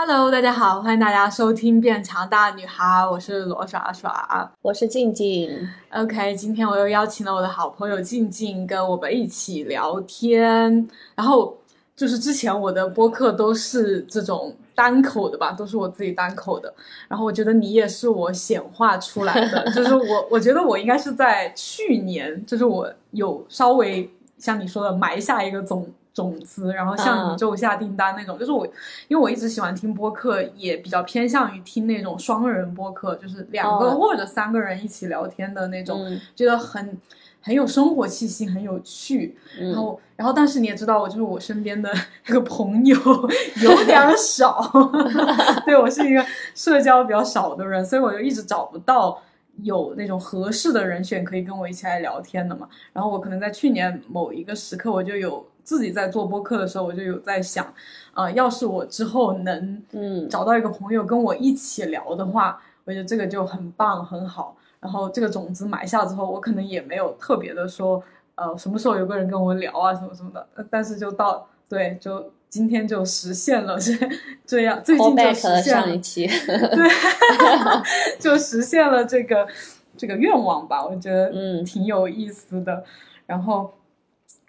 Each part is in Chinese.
Hello，大家好，欢迎大家收听《变强大女孩》，我是罗耍耍，我是静静。OK，今天我又邀请了我的好朋友静静跟我们一起聊天。然后就是之前我的播客都是这种单口的吧，都是我自己单口的。然后我觉得你也是我显化出来的，就是我，我觉得我应该是在去年，就是我有稍微像你说的埋下一个种。种子，然后向宇宙下订单那种，就是我，因为我一直喜欢听播客，也比较偏向于听那种双人播客，就是两个或者三个人一起聊天的那种，觉得很很有生活气息，很有趣。然后，然后，但是你也知道，我就是我身边的 那个朋友有点少，对我是一个社交比较少的人，所以我就一直找不到有那种合适的人选可以跟我一起来聊天的嘛。然后我可能在去年某一个时刻，我就有。自己在做播客的时候，我就有在想，呃，要是我之后能，嗯，找到一个朋友跟我一起聊的话，我觉得这个就很棒很好。然后这个种子埋下之后，我可能也没有特别的说，呃，什么时候有个人跟我聊啊，什么什么的。但是就到对，就今天就实现了，这 这样。最近就实现了，对，就实现了这个这个愿望吧。我觉得嗯挺有意思的。然后。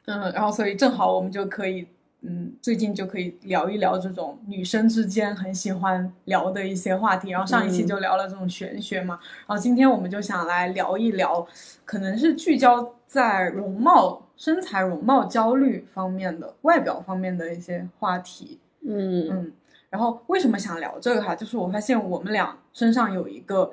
嗯，然后所以正好我们就可以，嗯，最近就可以聊一聊这种女生之间很喜欢聊的一些话题。然后上一期就聊了这种玄学嘛，然后今天我们就想来聊一聊，可能是聚焦在容貌、身材、容貌焦虑方面的、外表方面的一些话题。嗯嗯，然后为什么想聊这个哈？就是我发现我们俩身上有一个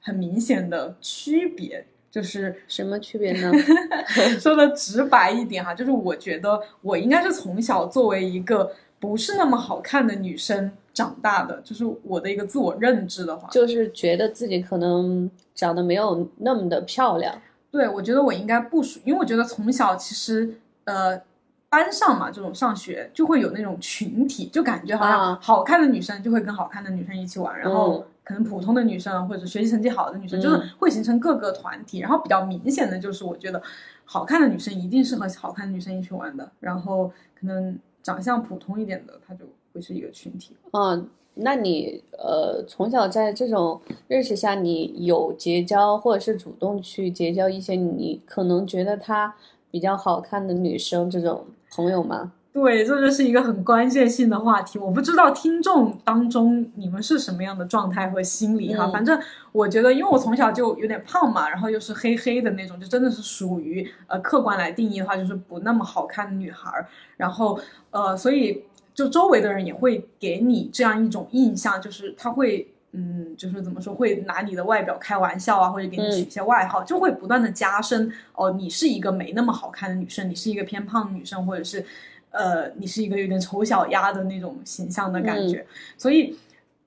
很明显的区别。就是什么区别呢？说的直白一点哈，就是我觉得我应该是从小作为一个不是那么好看的女生长大的，就是我的一个自我认知的话，就是觉得自己可能长得没有那么的漂亮。对，我觉得我应该不属，因为我觉得从小其实呃班上嘛，这种上学就会有那种群体，就感觉好像好看的女生就会跟好看的女生一起玩，然后。可能普通的女生或者学习成绩好的女生，就是会形成各个团体。然后比较明显的就是，我觉得好看的女生一定是和好看的女生一起玩的。然后可能长相普通一点的，她就会是一个群体。嗯，那你呃从小在这种认识下，你有结交或者是主动去结交一些你可能觉得她比较好看的女生这种朋友吗？对，这就是一个很关键性的话题。我不知道听众当中你们是什么样的状态和心理哈。反正我觉得，因为我从小就有点胖嘛，然后又是黑黑的那种，就真的是属于呃客观来定义的话，就是不那么好看的女孩儿。然后呃，所以就周围的人也会给你这样一种印象，就是他会嗯，就是怎么说，会拿你的外表开玩笑啊，或者给你取一些外号，就会不断的加深哦，你是一个没那么好看的女生，你是一个偏胖的女生，或者是。呃，你是一个有点丑小鸭的那种形象的感觉，所以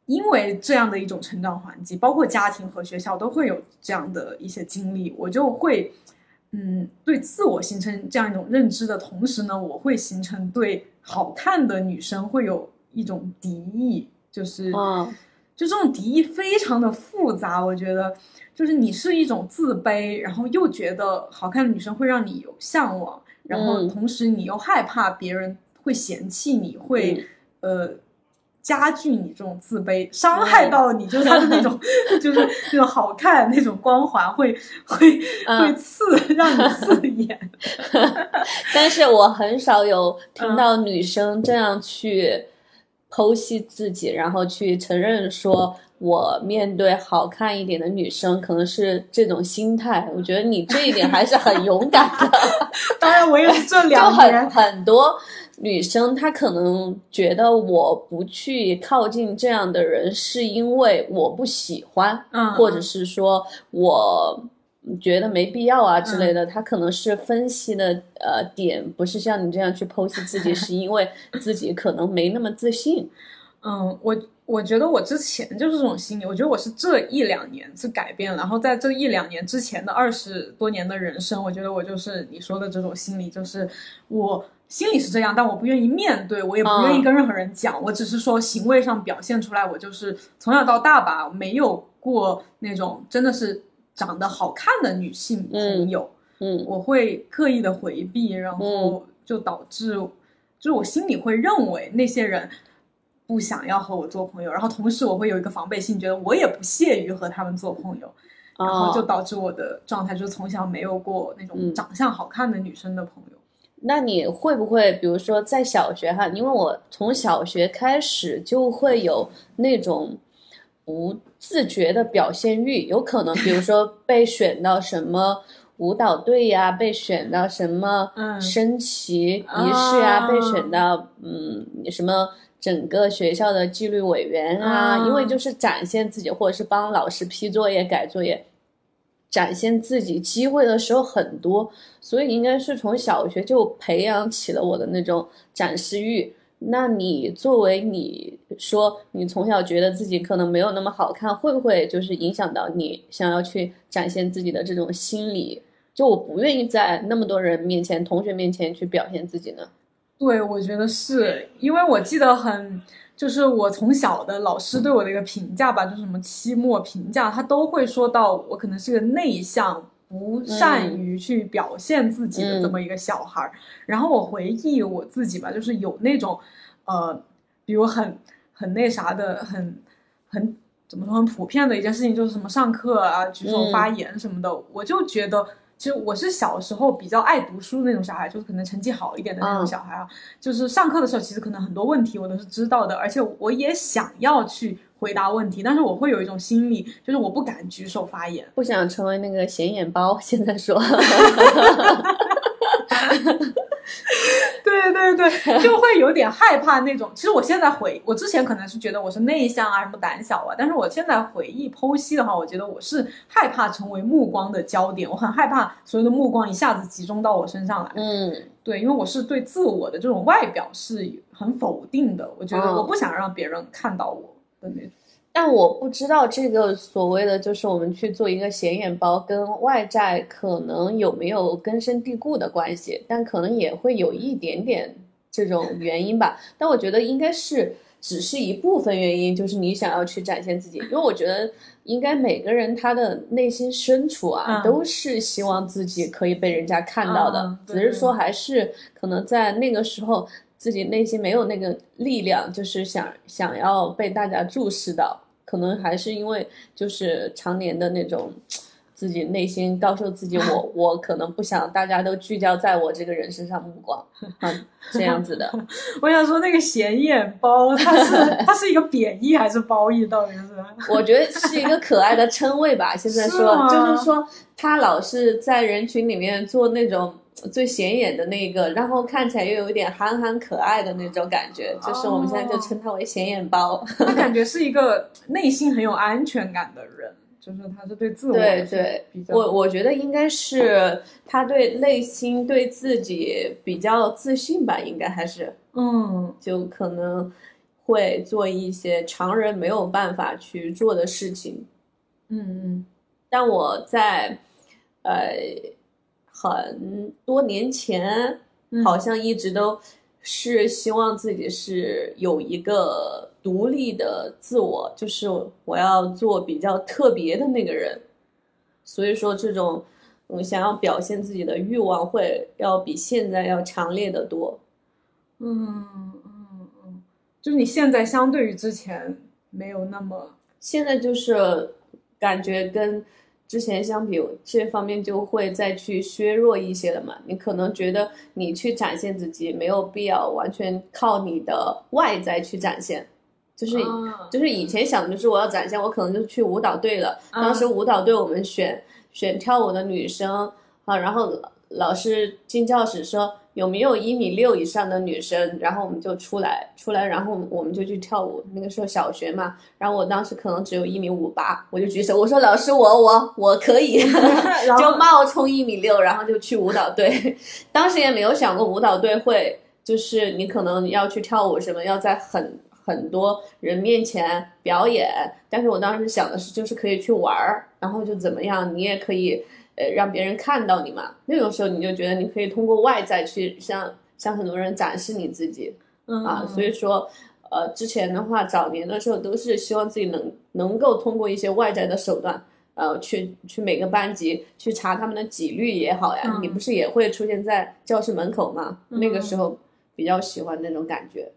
因为这样的一种成长环境，包括家庭和学校都会有这样的一些经历，我就会嗯，对自我形成这样一种认知的同时呢，我会形成对好看的女生会有一种敌意，就是就这种敌意非常的复杂，我觉得就是你是一种自卑，然后又觉得好看的女生会让你有向往。然后同时你又害怕别人会嫌弃你，会呃加剧你这种自卑，伤害到你，就是他的那种，就是那种好看那种光环会会会刺，让你刺眼。但是我很少有听到女生这样去剖析自己，然后去承认说。我面对好看一点的女生，可能是这种心态。我觉得你这一点还是很勇敢的。当然，我也是这两 年很多女生，她可能觉得我不去靠近这样的人，是因为我不喜欢，嗯，或者是说我觉得没必要啊之类的。她可能是分析的呃点，不是像你这样去剖析自己，是因为自己可能没那么自信。嗯，我。我觉得我之前就是这种心理，我觉得我是这一两年是改变了，然后在这一两年之前的二十多年的人生，我觉得我就是你说的这种心理，就是我心里是这样，但我不愿意面对，我也不愿意跟任何人讲，我只是说行为上表现出来，我就是从小到大吧，没有过那种真的是长得好看的女性朋友，嗯，我会刻意的回避，然后就导致，就是我心里会认为那些人。不想要和我做朋友，然后同时我会有一个防备心，觉得我也不屑于和他们做朋友，然后就导致我的状态就是从小没有过那种长相好看的女生的朋友。那你会不会，比如说在小学哈，因为我从小学开始就会有那种不自觉的表现欲，有可能比如说 被选到什么舞蹈队呀，被选到什么升旗仪式呀，被选到嗯什么整个学校的纪律委员啊，因为就是展现自己，或者是帮老师批作业、改作业。展现自己机会的时候很多，所以应该是从小学就培养起了我的那种展示欲。那你作为你说你从小觉得自己可能没有那么好看，会不会就是影响到你想要去展现自己的这种心理？就我不愿意在那么多人面前、同学面前去表现自己呢？对，我觉得是因为我记得很。就是我从小的老师对我的一个评价吧，就是什么期末评价，他都会说到我可能是个内向、不善于去表现自己的这么一个小孩儿。然后我回忆我自己吧，就是有那种，呃，比如很很那啥的，很很怎么说很普遍的一件事情，就是什么上课啊举手发言什么的，我就觉得。其实我是小时候比较爱读书的那种小孩，就是可能成绩好一点的那种小孩啊。就是上课的时候，其实可能很多问题我都是知道的，而且我也想要去回答问题，但是我会有一种心理，就是我不敢举手发言，不想成为那个显眼包。现在说。对对对，就会有点害怕那种。其实我现在回，我之前可能是觉得我是内向啊，什么胆小啊，但是我现在回忆剖析的话，我觉得我是害怕成为目光的焦点，我很害怕所有的目光一下子集中到我身上来。嗯，对，因为我是对自我的这种外表是很否定的，我觉得我不想让别人看到我的那种。但我不知道这个所谓的就是我们去做一个显眼包，跟外在可能有没有根深蒂固的关系，但可能也会有一点点这种原因吧。但我觉得应该是只是一部分原因，就是你想要去展现自己，因为我觉得应该每个人他的内心深处啊，都是希望自己可以被人家看到的，只是说还是可能在那个时候。自己内心没有那个力量，就是想想要被大家注视到，可能还是因为就是常年的那种，自己内心告诉自己，我我可能不想大家都聚焦在我这个人身上目光，啊，这样子的。我想说那个显眼包，它是 它是一个贬义还是褒义？到底是？我觉得是一个可爱的称谓吧。现在说就是说他老是在人群里面做那种。最显眼的那个，然后看起来又有一点憨憨可爱的那种感觉，就是我们现在就称他为显眼包。他感觉是一个内心很有安全感的人，就是他是对自我对对，我我觉得应该是他对内心对自己比较自信吧，应该还是嗯，就可能会做一些常人没有办法去做的事情。嗯嗯，但我在呃。很多年前，好像一直都是希望自己是有一个独立的自我，就是我要做比较特别的那个人。所以说，这种嗯想要表现自己的欲望会要比现在要强烈的多。嗯嗯嗯，就是你现在相对于之前没有那么，现在就是感觉跟。之前相比这方面就会再去削弱一些了嘛？你可能觉得你去展现自己没有必要完全靠你的外在去展现，就是就是以前想的就是我要展现，我可能就去舞蹈队了。当时舞蹈队我们选选跳舞的女生啊，然后老师进教室说。有没有一米六以上的女生？然后我们就出来，出来，然后我们就去跳舞。那个时候小学嘛，然后我当时可能只有一米五八，我就举手，我说老师，我我我可以，就冒充一米六，然后就去舞蹈队。当时也没有想过舞蹈队会，就是你可能要去跳舞什么，要在很很多人面前表演。但是我当时想的是，就是可以去玩儿，然后就怎么样，你也可以。呃，让别人看到你嘛，那种时候你就觉得你可以通过外在去向向很多人展示你自己，啊，所以说，呃，之前的话，早年的时候都是希望自己能能够通过一些外在的手段，呃，去去每个班级去查他们的纪律也好呀，你不是也会出现在教室门口吗？那个时候比较喜欢那种感觉，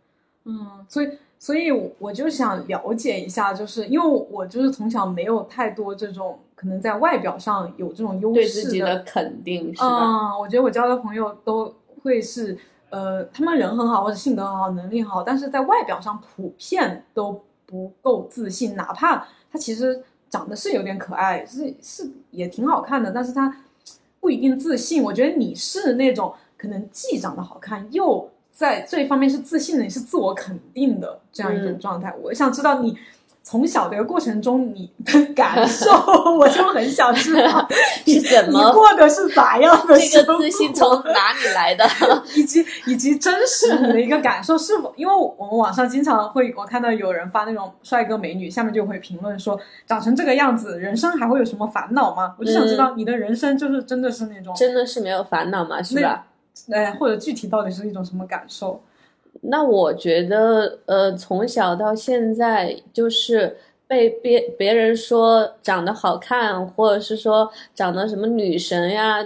嗯，所以。所以我就想了解一下，就是因为我就是从小没有太多这种可能在外表上有这种优势对自己的肯定，是吧？嗯，我觉得我交的朋友都会是，呃，他们人很好，或者性格很好，能力很好，但是在外表上普遍都不够自信，哪怕他其实长得是有点可爱，是是也挺好看的，但是他不一定自信。我觉得你是那种可能既长得好看又。在这一方面是自信的，你是自我肯定的这样一种状态。我想知道你从小的过程中你的感受，我就很想知道 是怎么过的是咋样的，这个自信从哪里来的，以及以及真实你的一个感受是否？因为我们网上经常会我看到有人发那种帅哥美女，下面就会评论说长成这个样子，人生还会有什么烦恼吗？我就想知道你的人生就是真的是那种真的是没有烦恼吗？是吧？哎，或者具体到底是一种什么感受？那我觉得，呃，从小到现在，就是被别别人说长得好看，或者是说长得什么女神呀，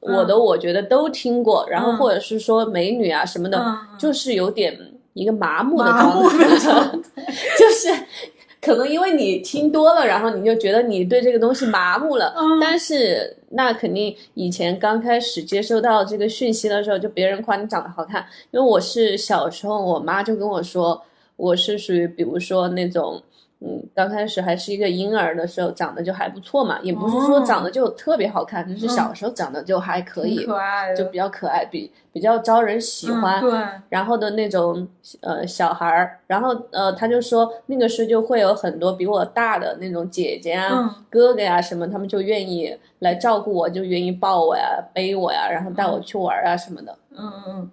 我的我觉得都听过。然后或者是说美女啊什么的，就是有点一个麻木的状态，就是。可能因为你听多了，然后你就觉得你对这个东西麻木了。嗯。但是那肯定以前刚开始接收到这个讯息的时候，就别人夸你长得好看，因为我是小时候我妈就跟我说，我是属于比如说那种。嗯，刚开始还是一个婴儿的时候，长得就还不错嘛，也不是说长得就特别好看，就是小时候长得就还可以，可爱，就比较可爱，比比较招人喜欢。对。然后的那种呃小孩儿，然后呃他就说那个时候就会有很多比我大的那种姐姐啊、哥哥呀什么，他们就愿意来照顾我，就愿意抱我呀、背我呀，然后带我去玩啊什么的。嗯嗯嗯。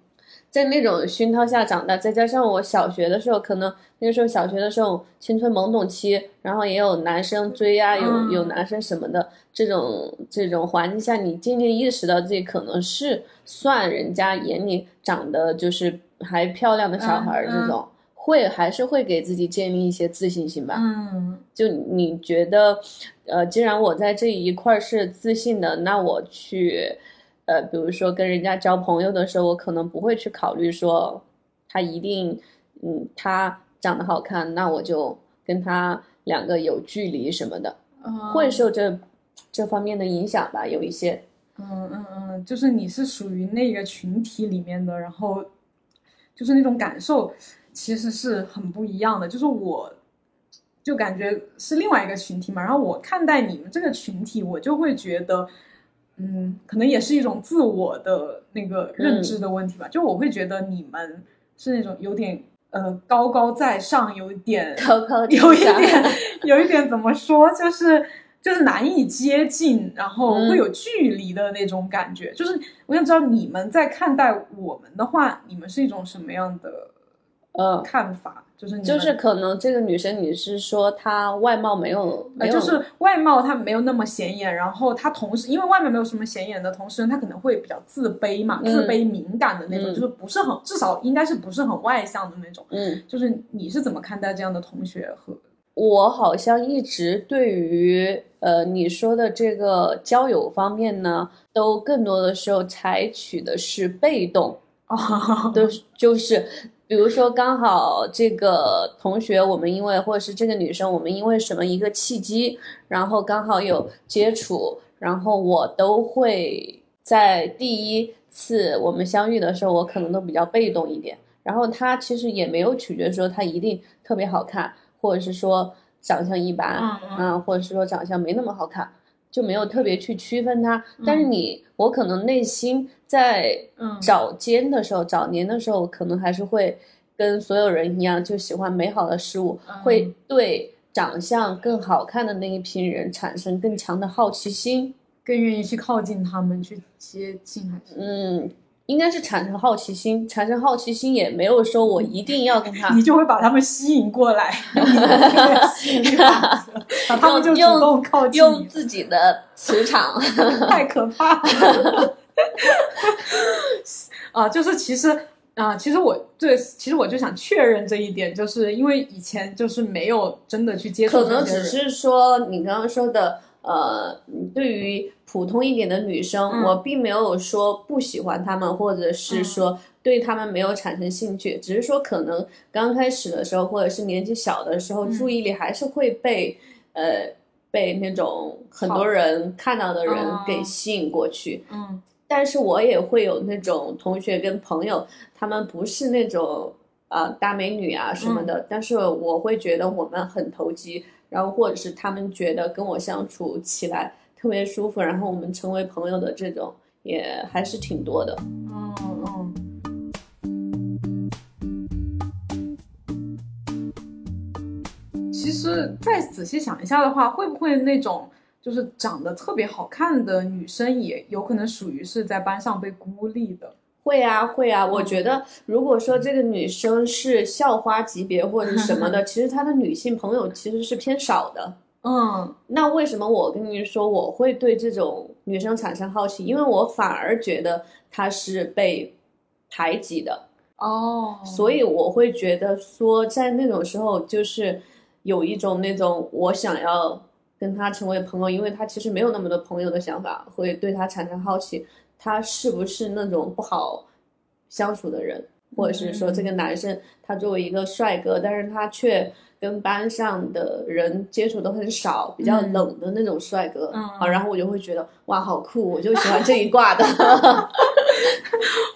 在那种熏陶下长大，再加上我小学的时候，可能那个时候小学的时候青春懵懂期，然后也有男生追啊，有有男生什么的，这种这种环境下，你渐渐意识到自己可能是算人家眼里长得就是还漂亮的小孩儿，这种会还是会给自己建立一些自信心吧。嗯，就你觉得，呃，既然我在这一块是自信的，那我去。呃，比如说跟人家交朋友的时候，我可能不会去考虑说他一定，嗯，他长得好看，那我就跟他两个有距离什么的，会受这这方面的影响吧，有一些。嗯嗯嗯，就是你是属于那个群体里面的，然后就是那种感受其实是很不一样的，就是我就感觉是另外一个群体嘛，然后我看待你们这个群体，我就会觉得。嗯，可能也是一种自我的那个认知的问题吧。就我会觉得你们是那种有点呃高高在上，有一点高高有一点 有一点怎么说，就是就是难以接近，然后会有距离的那种感觉。就是我想知道你们在看待我们的话，你们是一种什么样的呃看法？就是就是可能这个女生你是说她外貌没有，就是外貌她没有那么显眼，然后她同时因为外面没有什么显眼的同时，她可能会比较自卑嘛，自卑敏感的那种，就是不是很至少应该是不是很外向的那种。嗯，就是你是怎么看待这样的同学和？我好像一直对于呃你说的这个交友方面呢，都更多的时候采取的是被动哦，都就是。比如说，刚好这个同学，我们因为或者是这个女生，我们因为什么一个契机，然后刚好有接触，然后我都会在第一次我们相遇的时候，我可能都比较被动一点。然后他其实也没有取决说他一定特别好看，或者是说长相一般，嗯，或者是说长相没那么好看。就没有特别去区分它，但是你我可能内心在早间的时候，早年的时候，可能还是会跟所有人一样，就喜欢美好的事物，会对长相更好看的那一批人产生更强的好奇心，更愿意去靠近他们，去接近还是。嗯。应该是产生好奇心，产生好奇心也没有说我一定要跟他，你就会把他们吸引过来，把他们就主动靠近，用自己的磁场，太可怕了。啊，就是其实啊，其实我对，其实我就想确认这一点，就是因为以前就是没有真的去接触，可能只是说你刚刚说的。呃，对于普通一点的女生，嗯。我并没有说不喜欢她们，或者是嗯。说对她们没有产生兴趣，只是说可能刚开始的时候，或者是年纪小的时候，嗯。注意力还是会被呃被那种很多人看到的人哦给吸引过去。嗯。但是我也会有那种同学跟朋友，他们不是那种呃大美女啊什么的，嗯。但是我会觉得我们很投机，然后或者是他们觉得跟我相处起来特别舒服，然后我们成为朋友的这种也还是挺多的。嗯嗯。其实再仔细想一下的话，会不会那种就是长得特别好看的女生，也有可能属于是在班上被孤立的？会啊，会啊，我嗯觉得如果说这个女生是校花级别或者是什么的，其实她的女性朋友其实是偏少的。嗯。那为什么我跟你说我会对这种女生产生好奇？因为我反而觉得她是被排挤的，哦，所以我会觉得说，在那种时候，就是有一种那种我想要跟她成为朋友，因为她其实没有那么多朋友的想法，会对她产生好奇，她是不是那种不好相处的人，或者是说这个男生他作为一个帅哥，但是他却跟班上的人接触的很少，比较嗯冷的那种帅哥，嗯啊，然后我就会觉得哇，好酷，我就喜欢这一挂的。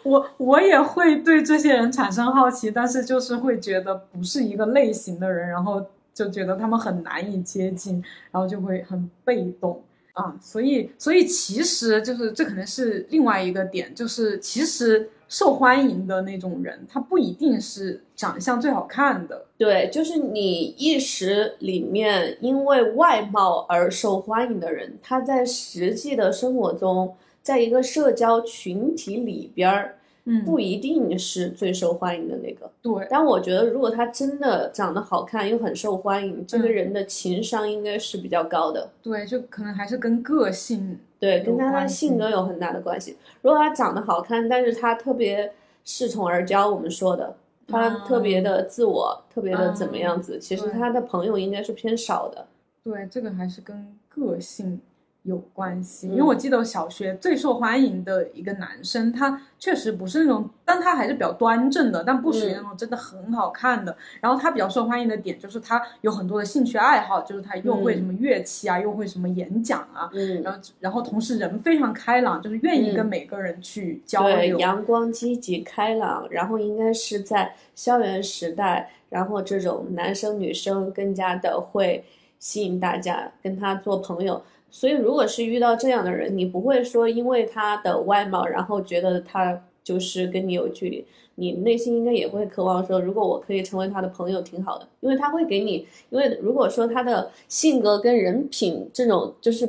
我我也会对这些人产生好奇，但是就是会觉得不是一个类型的人，然后就觉得他们很难以接近，然后就会很被动啊。所以，所以其实就是这可能是另外一个点，就是其实受欢迎的那种人，他不一定是长相最好看的。对，就是你一时里面因为外貌而受欢迎的人，他在实际的生活中，在一个社交群体里边儿，不一定是最受欢迎的那个。对，但我觉得，如果他真的长得好看又很受欢迎，这个嗯人的情商应该是比较高的。对，就可能还是跟个性对，跟他的性格有很大的关系。如果他长得好看，但是他特别恃宠而骄，我们说的，他特别的自我，特别的怎么样子，其实他的朋友应该是偏少的。对，这个还是跟个性有关系。嗯因为我记得小学最受欢迎的一个男生，他确实不是那种，但他还是比较端正的，但不属于那种真的很好看的。然后他比较受欢迎的点就是他有很多的兴趣爱好，就是他又会什么乐器啊，又会什么演讲啊。嗯，然后，然后同时人非常开朗，就是愿意跟每个人去交对，流。阳光、积极、开朗，然后应该是在校园时代，然后这种男生女生更加的会吸引大家跟他做朋友。所以，如果是遇到这样的人，你不会说因为他的外貌，然后觉得他就是跟你有距离，你内心应该也会渴望说，如果我可以成为他的朋友，挺好的，因为他会给你，因为如果说他的性格跟人品这种就是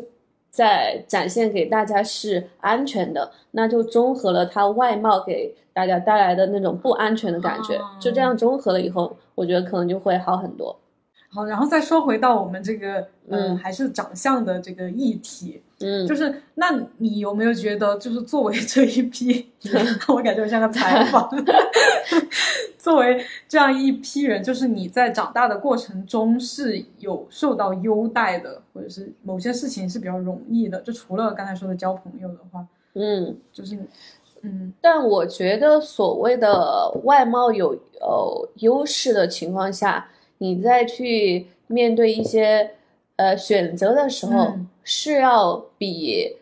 在展现给大家是安全的，那就综合了他外貌给大家带来的那种不安全的感觉，哦。就这样综合了以后，我觉得可能就会好很多。好，然后再说回到我们这个，嗯，嗯。还是长相的这个议题。嗯，就是，那你有没有觉得，就是作为这一批，我感觉我像个 采访，作为这样一批人，就是你在长大的过程中是有受到优待的，或者是某些事情是比较容易的，就除了刚才说的交朋友的话，嗯，就是，嗯。但我觉得所谓的外貌有呃优势的情况下，你再去面对一些呃选择的时候，嗯是要比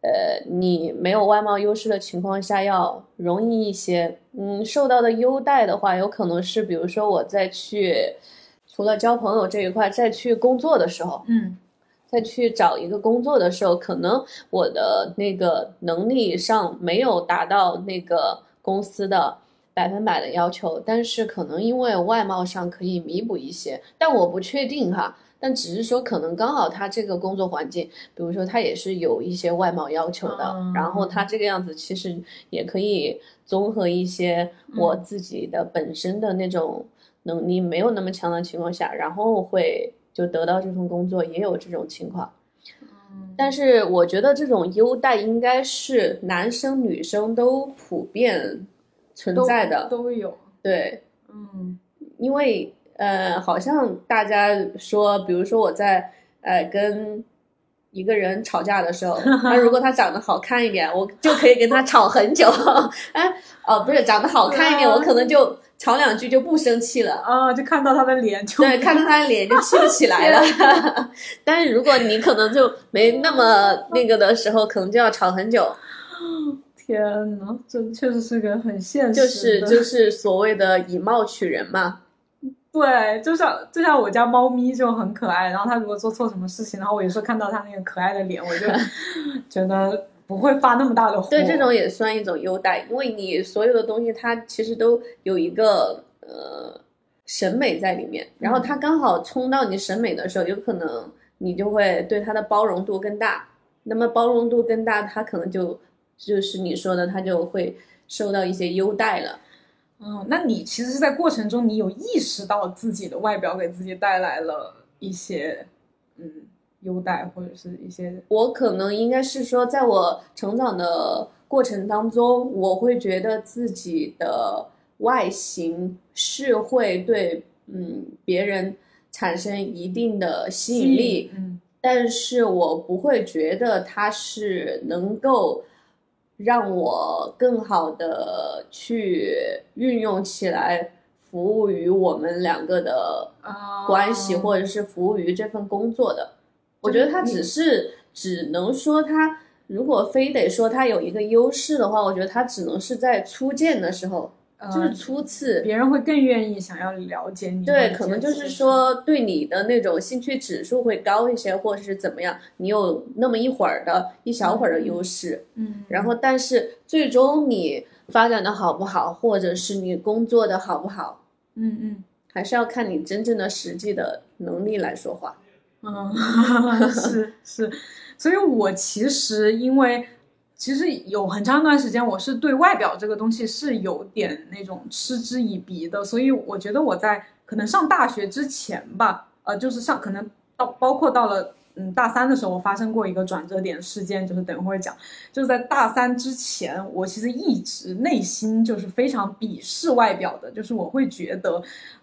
呃你没有外貌优势的情况下要容易一些。嗯，受到的优待的话，有可能是比如说我再去除了交朋友这一块，再去工作的时候，嗯再去找一个工作的时候，可能我的那个能力上没有达到那个公司的百分百的要求，但是可能因为外貌上可以弥补一些，但我不确定哈。但只是说，可能刚好他这个工作环境，比如说他也是有一些外貌要求的，嗯然后他这个样子其实也可以综合一些我自己的本身的那种能力没有那么强的情况下，然后会就得到这份工作，也有这种情况。嗯但是我觉得这种优待应该是男生女生都普遍存在的，都有，对，嗯因为呃，好像大家说，比如说我在呃跟一个人吵架的时候，那如果他长得好看一点，我就可以跟他吵很久。哎，哦，不是长得好看一点，我可能就吵两句就不生气了。啊，就看到他的脸就对，看到他的脸就气不起来了。但是如果你可能就没那么那个的时候，可能就要吵很久。天呐，这确实是个很现实，就是就是所谓的以貌取人嘛。对，就像就像我家猫咪就很可爱，然后它如果做错什么事情，然后我有时候看到它那个可爱的脸，我就 觉得不会发那么大的火。对，这种也算一种优待，因为你所有的东西它其实都有一个呃审美在里面，然后它刚好冲到你审美的时候，有可能你就会对它的包容度更大。那么包容度更大，它可能就就是你说的，他就会受到一些优待了。嗯，那你其实是在过程中，你有意识到自己的外表给自己带来了一些嗯优待，或者是一些我可能应该是说，在我成长的过程当中，我会觉得自己的外形是会对嗯别人产生一定的吸引力，嗯，但是我不会觉得它是能够。让我更好的去运用起来，服务于我们两个的关系，或者是服务于这份工作的。我觉得他只是只能说他，如果非得说他有一个优势的话，我觉得他只能是在初见的时候。就是初次，别人会更愿意想要了解你。对，可能就是说对你的那种兴趣指数会高一些，或者是怎么样，你有那么一会儿的一小会儿的优势。嗯。然后，但是最终你发展的好不好，或者是你工作的好不好，嗯嗯，还是要看你真正的实际的能力来说话。嗯，是是，所以我其实因为。其实有很长一段时间，我是对外表这个东西是有点那种嗤之以鼻的，所以我觉得我在可能上大学之前吧，呃，就是上可能到包括到了嗯大三的时候，我发生过一个转折点事件，就是等会儿讲，就是在大三之前，我其实一直内心就是非常鄙视外表的，就是我会觉得。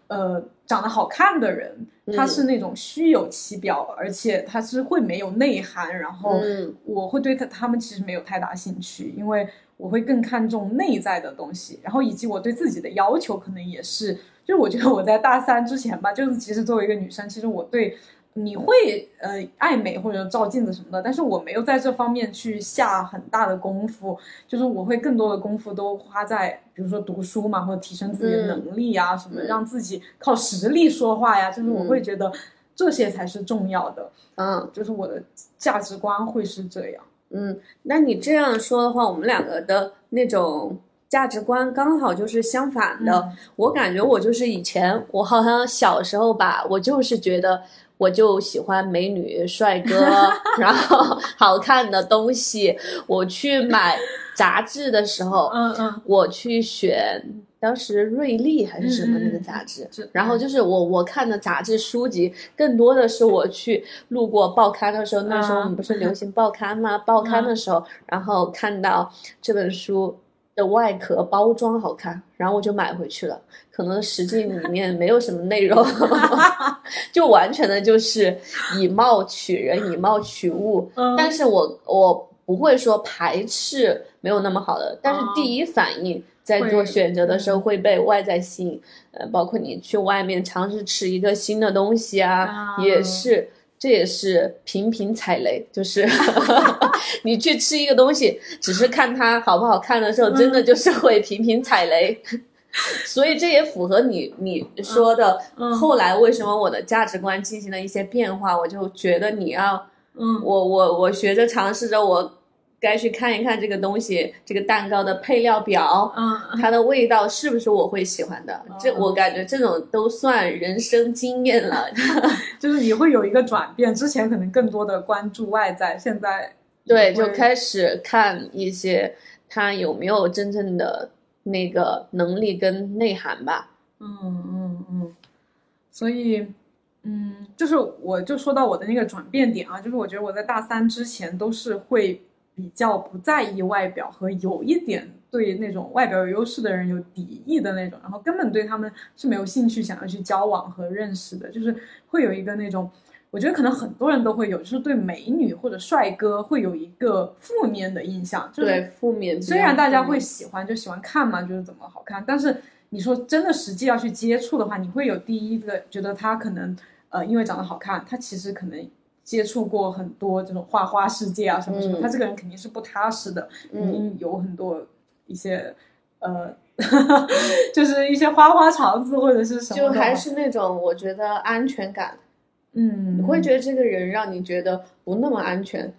呃，长得好看的人，他是那种虚有其表，而且他是会没有内涵。然后我会对他他们其实没有太大兴趣，因为我会更看重内在的东西。然后以及我对自己的要求可能也是，就是我觉得我在大三之前吧，就是其实作为一个女生，其实我对。你会呃爱美或者照镜子什么的，但是我没有在这方面去下很大的功夫，就是我会更多的功夫都花在比如说读书嘛，或者提升自己的能力呀，什么让自己靠实力说话呀，就是我会觉得这些才是重要的，嗯，就是我的价值观会是这样，嗯，那你这样说的话，我们两个的那种价值观刚好就是相反的，我感觉我就是以前我好像小时候吧，我就是觉得。我就喜欢美女帅哥，然后好看的东西。我去买杂志的时候，嗯嗯，我去选当时瑞丽还是什么那个杂志，然后就是我我看的杂志书籍，更多的是我去路过报刊的时候，那时候我们不是流行报刊吗？报刊的时候，然后看到这本书。的外壳包装好看，然后我就买回去了。可能实际里面没有什么内容，就完全的就是以貌取人，以貌取物。但是我我不会说排斥没有那么好的，但是第一反应在做选择的时候会被外在吸引。呃，包括你去外面尝试吃一个新的东西啊，也是。这也是频频踩雷，就是 你去吃一个东西，只是看它好不好看的时候，真的就是会频频踩雷。所以这也符合你你说的，后来为什么我的价值观进行了一些变化，我就觉得你要，嗯，我我我学着尝试着我。该去看一看这个东西，这个蛋糕的配料表，嗯，它的味道是不是我会喜欢的？这我感觉这种都算人生经验了，就是你会有一个转变。之前可能更多的关注外在，现在对就开始看一些他有没有真正的那个能力跟内涵吧。嗯嗯嗯，所以嗯，就是我就说到我的那个转变点啊，就是我觉得我在大三之前都是会。比较不在意外表和有一点对那种外表有优势的人有敌意的那种，然后根本对他们是没有兴趣想要去交往和认识的，就是会有一个那种我觉得可能很多人都会有，就是对美女或者帅哥会有一个负面的印象，就是对负面。虽然大家会喜欢，就喜欢看嘛，就是怎么好看，但是你说真的实际要去接触的话，你会有第一个觉得他可能呃因为长得好看，他其实可能接触过很多这种花花世界啊什么什么，他这个人肯定是不踏实的，肯定有很多一些呃。就是一些花花肠子或者是什么，就还是那种我觉得安全感，嗯，你会觉得这个人让你觉得不那么安全，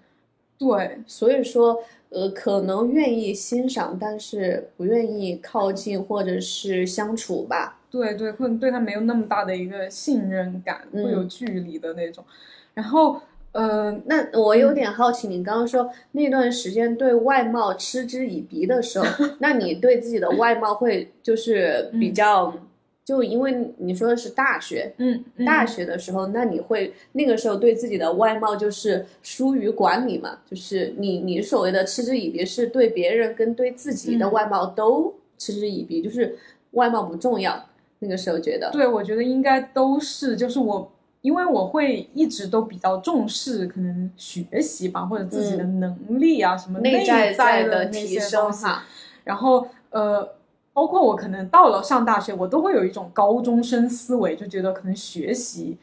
对，所以说呃可能愿意欣赏，但是不愿意靠近或者是相处吧，对对，会对他没有那么大的一个信任感，会有距离的那种，然后。呃，那我有点好奇，你刚刚说那段时间对外貌嗤之以鼻的时候，那你对自己的外貌会就是比较，就因为你说的是大学，嗯，大学的时候，那你会那个时候对自己的外貌就是疏于管理嘛？就是你你所谓的嗤之以鼻，是对别人跟对自己的外貌都嗤之以鼻，就是外貌不重要。那个时候觉得，对，我觉得应该都是，就是我。因为我会一直都比较重视可能学习吧，或者自己的能力啊，什么内在的提升哈。然后呃，包括我可能到了上大学，我都会有一种高中生思维，就觉得可能学习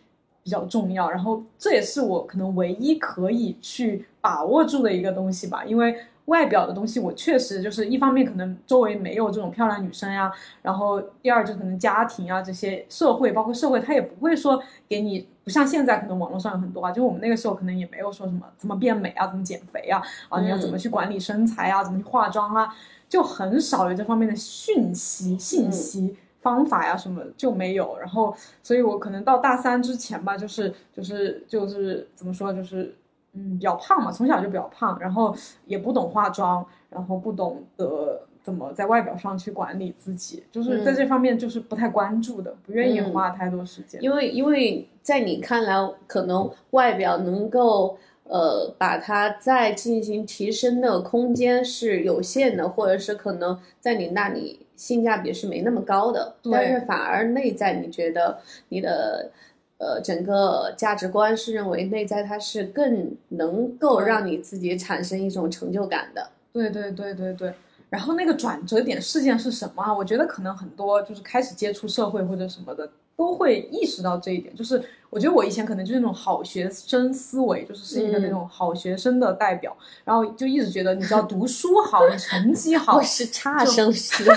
比较重要。然后这也是我可能唯一可以去把握住的一个东西吧，因为。外表的东西，我确实就是一方面可能周围没有这种漂亮女生呀，然后第二就可能家庭啊这些社会，包括社会，他也不会说给你，不像现在可能网络上有很多啊，就我们那个时候可能也没有说什么怎么变美啊，怎么减肥啊，啊你要怎么去管理身材啊，怎么去化妆啊，就很少有这方面的讯息、信息、方法呀什么就没有。然后，所以我可能到大三之前吧，就是就是就是怎么说就是。嗯，比较胖嘛，从小就比较胖，然后也不懂化妆，然后不懂得怎么在外表上去管理自己，就是在这方面就是不太关注的，不愿意花太多时间。因为因为在你看来，可能外表能够呃把它再进行提升的空间是有限的，或者是可能在你那里性价比是没那么高的，但是反而内在你觉得你的。呃，整个价值观是认为内在它是更能够让你自己产生一种成就感的。对对对对对。然后那个转折点事件是什么啊？我觉得可能很多就是开始接触社会或者什么的。都会意识到这一点，就是我觉得我以前可能就是那种好学生思维，就是是一个那种好学生的代表，然后就一直觉得你只要读书好，你成绩好，我是差生思维，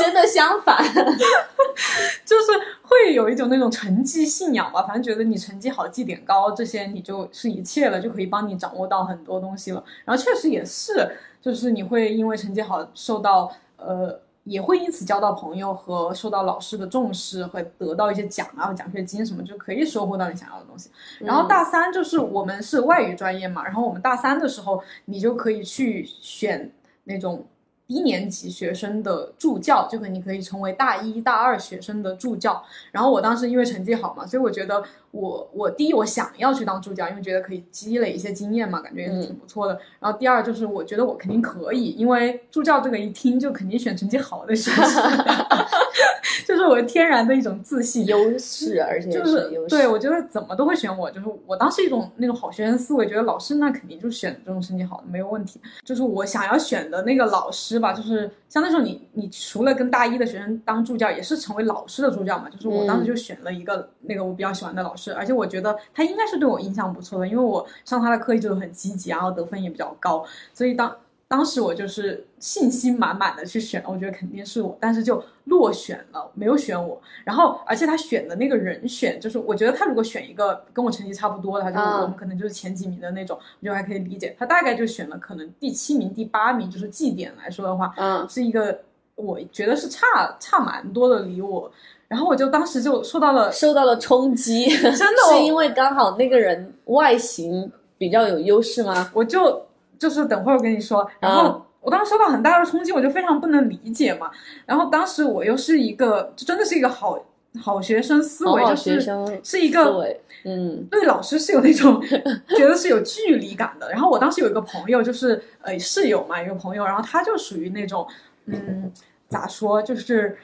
真的相反，就是会有一种那种成绩信仰吧，反正觉得你成绩好，绩点高，这些你就是一切了，就可以帮你掌握到很多东西了。然后确实也是，就是你会因为成绩好受到呃。也会因此交到朋友和受到老师的重视，会得到一些奖啊、奖学金什么，就可以收获到你想要的东西。然后大三就是我们是外语专业嘛，然后我们大三的时候，你就可以去选那种。一年级学生的助教，就可你可以成为大一大二学生的助教。然后我当时因为成绩好嘛，所以我觉得我我第一我想要去当助教，因为觉得可以积累一些经验嘛，感觉也是挺不错的。然后第二就是我觉得我肯定可以，因为助教这个一听就肯定选成绩好的学生。就是我天然的一种自信优势，而且就是。对，我觉得怎么都会选我，就是我当时一种那种好学生思维，觉得老师那肯定就选这种成绩好的没有问题。就是我想要选的那个老师吧，就是像那时候你你除了跟大一的学生当助教，也是成为老师的助教嘛。就是我当时就选了一个那个我比较喜欢的老师，而且我觉得他应该是对我印象不错的，因为我上他的课一直都很积极，然后得分也比较高，所以当。当时我就是信心满满的去选，我觉得肯定是我，但是就落选了，没有选我。然后，而且他选的那个人选，就是我觉得他如果选一个跟我成绩差不多的，他就我们可能就是前几名的那种，我觉得还可以理解。他大概就选了可能第七名、第八名，就是绩点来说的话，嗯，是一个我觉得是差差蛮多的离我。然后我就当时就受到了受到了冲击，真的 是因为刚好那个人外形比较有优势吗？我就。就是等会儿我跟你说，然后我当时受到很大的冲击，我就非常不能理解嘛。然后当时我又是一个，就真的是一个好好学生思维，就是是一个，嗯，对老师是有那种觉得是有距离感的。然后我当时有一个朋友，就是呃室友嘛，一个朋友，然后他就属于那种，嗯，咋说，就是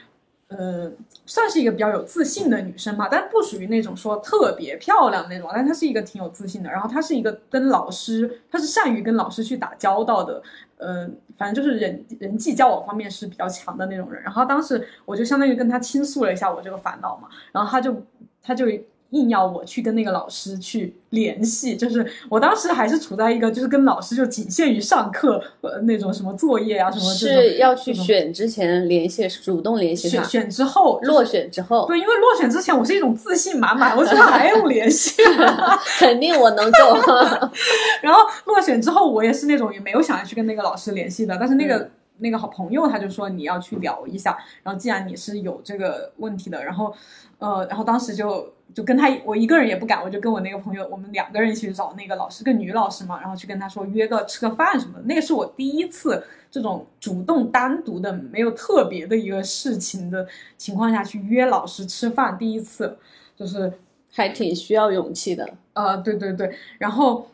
呃，算是一个比较有自信的女生吧，但不属于那种说特别漂亮那种，但她是一个挺有自信的。然后她是一个跟老师，她是善于跟老师去打交道的，呃，反正就是人人际交往方面是比较强的那种人。然后当时我就相当于跟她倾诉了一下我这个烦恼嘛，然后她就她就。硬要我去跟那个老师去联系，就是我当时还是处在一个就是跟老师就仅限于上课呃那种什么作业啊什么是要去选之前联系，主动联系选选之后落选之后对，因为落选之前我是一种自信满满，我觉得还用联系，肯定我能够。然后落选之后，我也是那种也没有想要去跟那个老师联系的，但是那个那个好朋友他就说你要去聊一下，然后既然你是有这个问题的，然后呃，然后当时就。就跟他，我一个人也不敢，我就跟我那个朋友，我们两个人一起找那个老师，个女老师嘛，然后去跟他说约个吃个饭什么的。那个是我第一次这种主动单独的、没有特别的一个事情的情况下去约老师吃饭，第一次就是还挺需要勇气的。呃，对对对，然后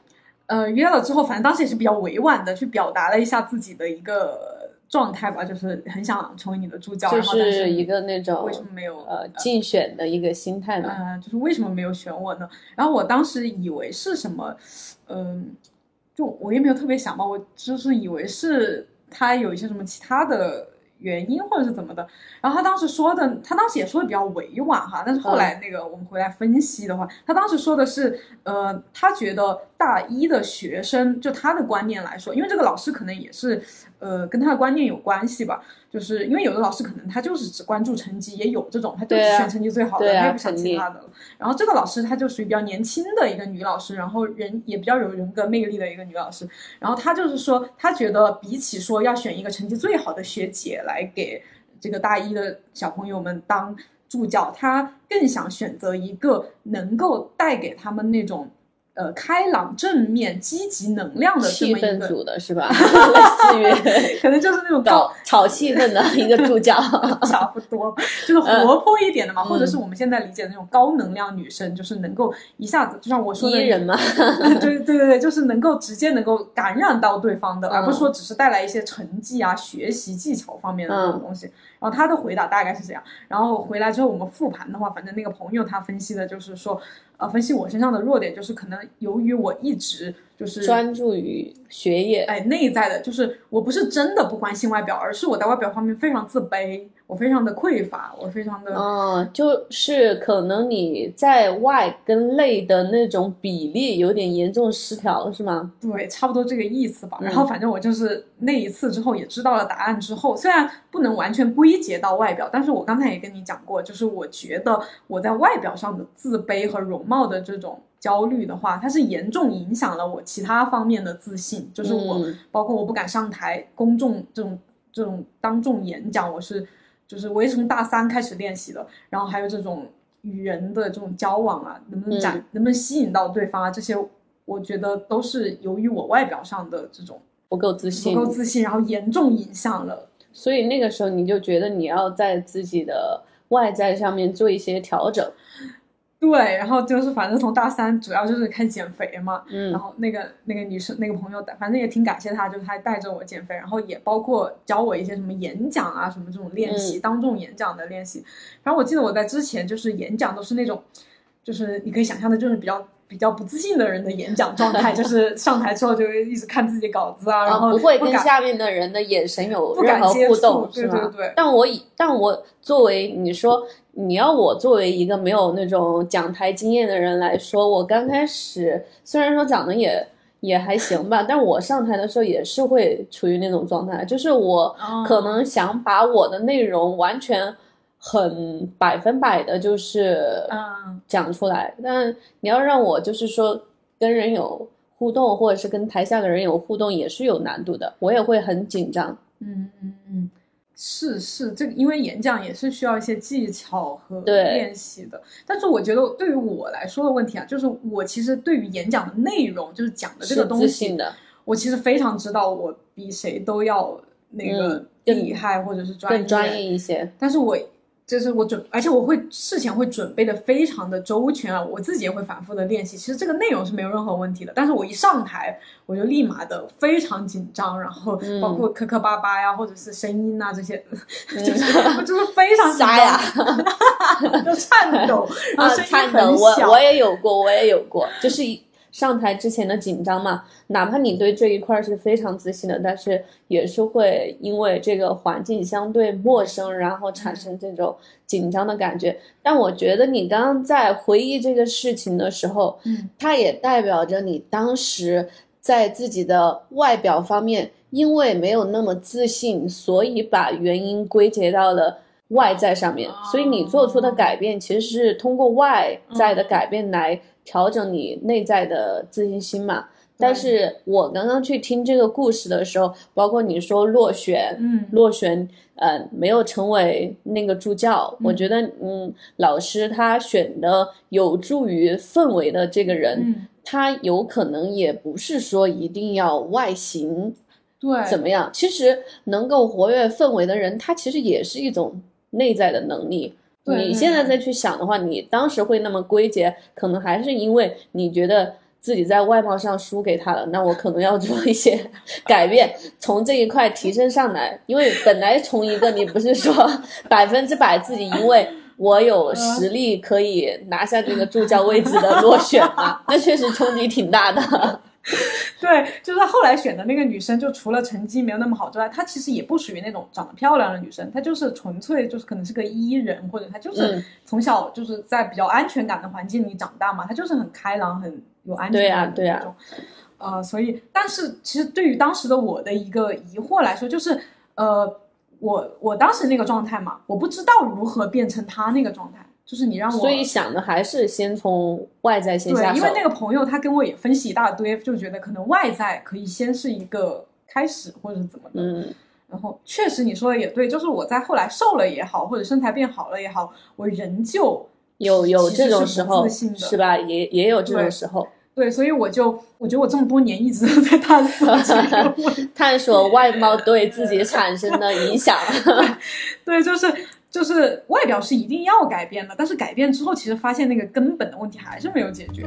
呃约了之后，反正当时也是比较委婉的去表达了一下自己的一个。状态吧，就是很想成为你的助教，就是一个那种为什么没有呃竞选的一个心态呢？嗯，就是为什么没有选我呢？然后我当时以为是什么，嗯，就我也没有特别想嘛，我就是以为是他有一些什么其他的。原因或者是怎么的，然后他当时说的，他当时也说的比较委婉哈，但是后来那个我们回来分析的话，他当时说的是，呃，他觉得大一的学生就他的观念来说，因为这个老师可能也是，呃，跟他的观念有关系吧。就是因为有的老师可能他就是只关注成绩，也有这种，他就是选成绩最好的，他也不想其他的了。然后这个老师他就属于比较年轻的一个女老师，然后人也比较有人格魅力的一个女老师。然后她就是说，她觉得比起说要选一个成绩最好的学姐来给这个大一的小朋友们当助教，她更想选择一个能够带给他们那种。呃，开朗、正面、积极能量的气氛组的是吧？类似于，可能就是那种搞炒气氛的一个助教，差不多，就是活泼一点的嘛，或者是我们现在理解的那种高能量女生，就是能够一下子，就像我说的人嘛，对对对对，就是能够直接能够感染到对方的，而不是说只是带来一些成绩啊、学习技巧方面的那种东西。然后他的回答大概是这样，然后回来之后我们复盘的话，反正那个朋友他分析的就是说。呃，分析我身上的弱点，就是可能由于我一直就是专注于学业，哎，内在的，就是我不是真的不关心外表，而是我在外表方面非常自卑。我非常的匮乏，我非常的，嗯，就是可能你在外跟内的那种比例有点严重失调，是吗？对，差不多这个意思吧。然后反正我就是那一次之后也知道了答案之后，虽然不能完全归结到外表，但是我刚才也跟你讲过，就是我觉得我在外表上的自卑和容貌的这种焦虑的话，它是严重影响了我其他方面的自信，就是我包括我不敢上台公众这种这种当众演讲，我是。就是我也是从大三开始练习的，然后还有这种与人的这种交往啊，能不能展，能不能吸引到对方啊，这些我觉得都是由于我外表上的这种不够自信，不够自信，然后严重影响了。所以那个时候你就觉得你要在自己的外在上面做一些调整。对，然后就是反正从大三主要就是开始减肥嘛，嗯，然后那个那个女生那个朋友，反正也挺感谢她，就是她带着我减肥，然后也包括教我一些什么演讲啊什么这种练习，当众演讲的练习。然后我记得我在之前就是演讲都是那种，就是你可以想象的，就是比较。比较不自信的人的演讲状态，就是 上台之后就一直看自己稿子啊，然后不会跟下面的人的眼神有任何互动，对对？对。但我以但我作为你说你要我作为一个没有那种讲台经验的人来说，我刚开始虽然说讲的也也还行吧，但我上台的时候也是会处于那种状态，就是我可能想把我的内容完全。很百分百的，就是嗯讲出来，但你要让我就是说跟人有互动，或者是跟台下的人有互动，也是有难度的，我也会很紧张。嗯嗯嗯，是是，这个因为演讲也是需要一些技巧和练习的。但是我觉得对于我来说的问题啊，就是我其实对于演讲的内容，就是讲的这个东西，我其实非常知道，我比谁都要那个厉害，或者是专业，更专业一些。但是我。就是我准，而且我会事前会准备的非常的周全啊，我自己也会反复的练习。其实这个内容是没有任何问题的，但是我一上台我就立马的非常紧张，然后包括磕磕巴巴呀，或者是声音啊这些，就是就是非常沙呀，就颤抖，然后声音很小。我我也有过，我也有过，就是一。上台之前的紧张嘛，哪怕你对这一块是非常自信的，但是也是会因为这个环境相对陌生，然后产生这种紧张的感觉。但我觉得你刚刚在回忆这个事情的时候，嗯，它也代表着你当时在自己的外表方面，因为没有那么自信，所以把原因归结到了外在上面。所以你做出的改变其实是通过外在的改变来。调整你内在的自信心嘛？但是我刚刚去听这个故事的时候，包括你说落选，嗯，落选，呃，没有成为那个助教，我觉得，嗯，老师他选的有助于氛围的这个人，他有可能也不是说一定要外形，对，怎么样？其实能够活跃氛围的人，他其实也是一种内在的能力。你现在再去想的话，你当时会那么归结，可能还是因为你觉得自己在外貌上输给他了，那我可能要做一些 改变，从这一块提升上来。因为本来从一个你不是说 百分之百自己，因为我有实力可以拿下这个助教位置的落选嘛，那确实冲击挺大的。对，就是后来选的那个女生，就除了成绩没有那么好之外，她其实也不属于那种长得漂亮的女生，她就是纯粹就是可能是个伊人，或者她就是从小就是在比较安全感的环境里长大嘛，她就是很开朗、很有安全感的那种。呃，所以，但是其实对于当时的我的一个疑惑来说，就是呃，我我当时那个状态嘛，我不知道如何变成她那个状态。就是你让我，所以想的还是先从外在先下手。对，因为那个朋友他跟我也分析一大堆，就觉得可能外在可以先是一个开始，或者怎么的。嗯。然后确实你说的也对，就是我在后来瘦了也好，或者身材变好了也好，我仍旧有有这种时候，是吧？也也有这种时候。对，所以我就我觉得我这么多年一直都在探索 探索外貌对自己产生的影响。对，就是。就是外表是一定要改变的，但是改变之后，其实发现那个根本的问题还是没有解决。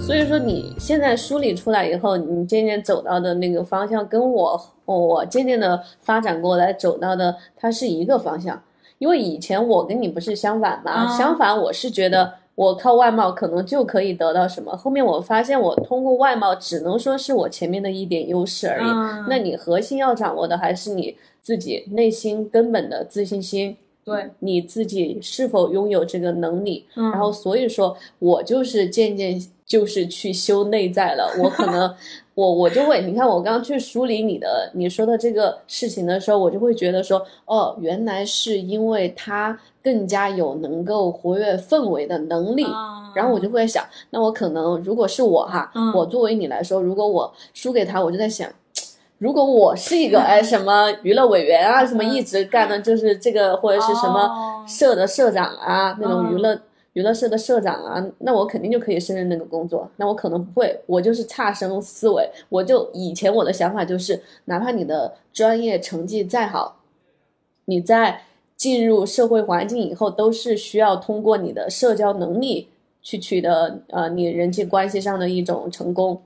所以说，你现在梳理出来以后，你渐渐走到的那个方向，跟我我渐渐的发展过来走到的，它是一个方向。因为以前我跟你不是相反嘛，相反我是觉得。我靠外貌可能就可以得到什么？后面我发现我通过外貌只能说是我前面的一点优势而已。那你核心要掌握的还是你自己内心根本的自信心。对，你自己是否拥有这个能力？然后所以说，我就是渐渐就是去修内在了。我可能。我我就会，你看我刚刚去梳理你的你说的这个事情的时候，我就会觉得说，哦，原来是因为他更加有能够活跃氛围的能力，然后我就会想，那我可能如果是我哈，我作为你来说，如果我输给他，我就在想，如果我是一个哎什么娱乐委员啊，什么一直干的就是这个或者是什么社的社长啊那种娱乐。娱乐社的社长啊，那我肯定就可以胜任那个工作。那我可能不会，我就是差生思维。我就以前我的想法就是，哪怕你的专业成绩再好，你在进入社会环境以后，都是需要通过你的社交能力去取得呃你人际关系上的一种成功。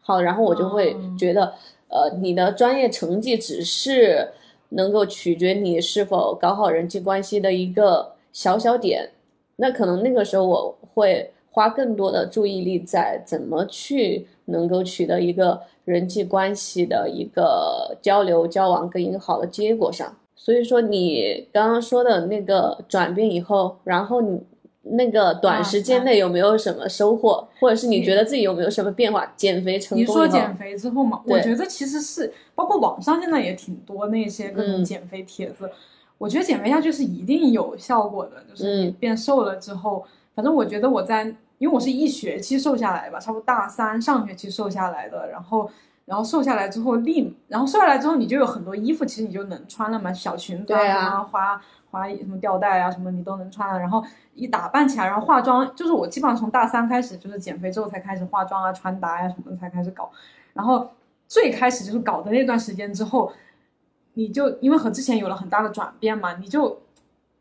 好，然后我就会觉得，呃，你的专业成绩只是能够取决你是否搞好人际关系的一个小小点。那可能那个时候我会花更多的注意力在怎么去能够取得一个人际关系的一个交流交往跟一个好的结果上。所以说你刚刚说的那个转变以后，然后你那个短时间内有没有什么收获，或者是你觉得自己有没有什么变化？减肥成功你说减肥之后嘛，我觉得其实是包括网上现在也挺多那些各种减肥帖子。我觉得减肥下去是一定有效果的，就是你变瘦了之后，反正我觉得我在，因为我是一学期瘦下来吧，差不多大三上学期瘦下来的，然后然后瘦下来之后立，然后瘦下来之后你就有很多衣服，其实你就能穿了嘛，小裙子对啊。花花什么吊带啊什么你都能穿了，然后一打扮起来，然后化妆，就是我基本上从大三开始就是减肥之后才开始化妆啊、穿搭呀、什么的才开始搞，然后最开始就是搞的那段时间之后，你就因为和之前有了很大的转变嘛，你就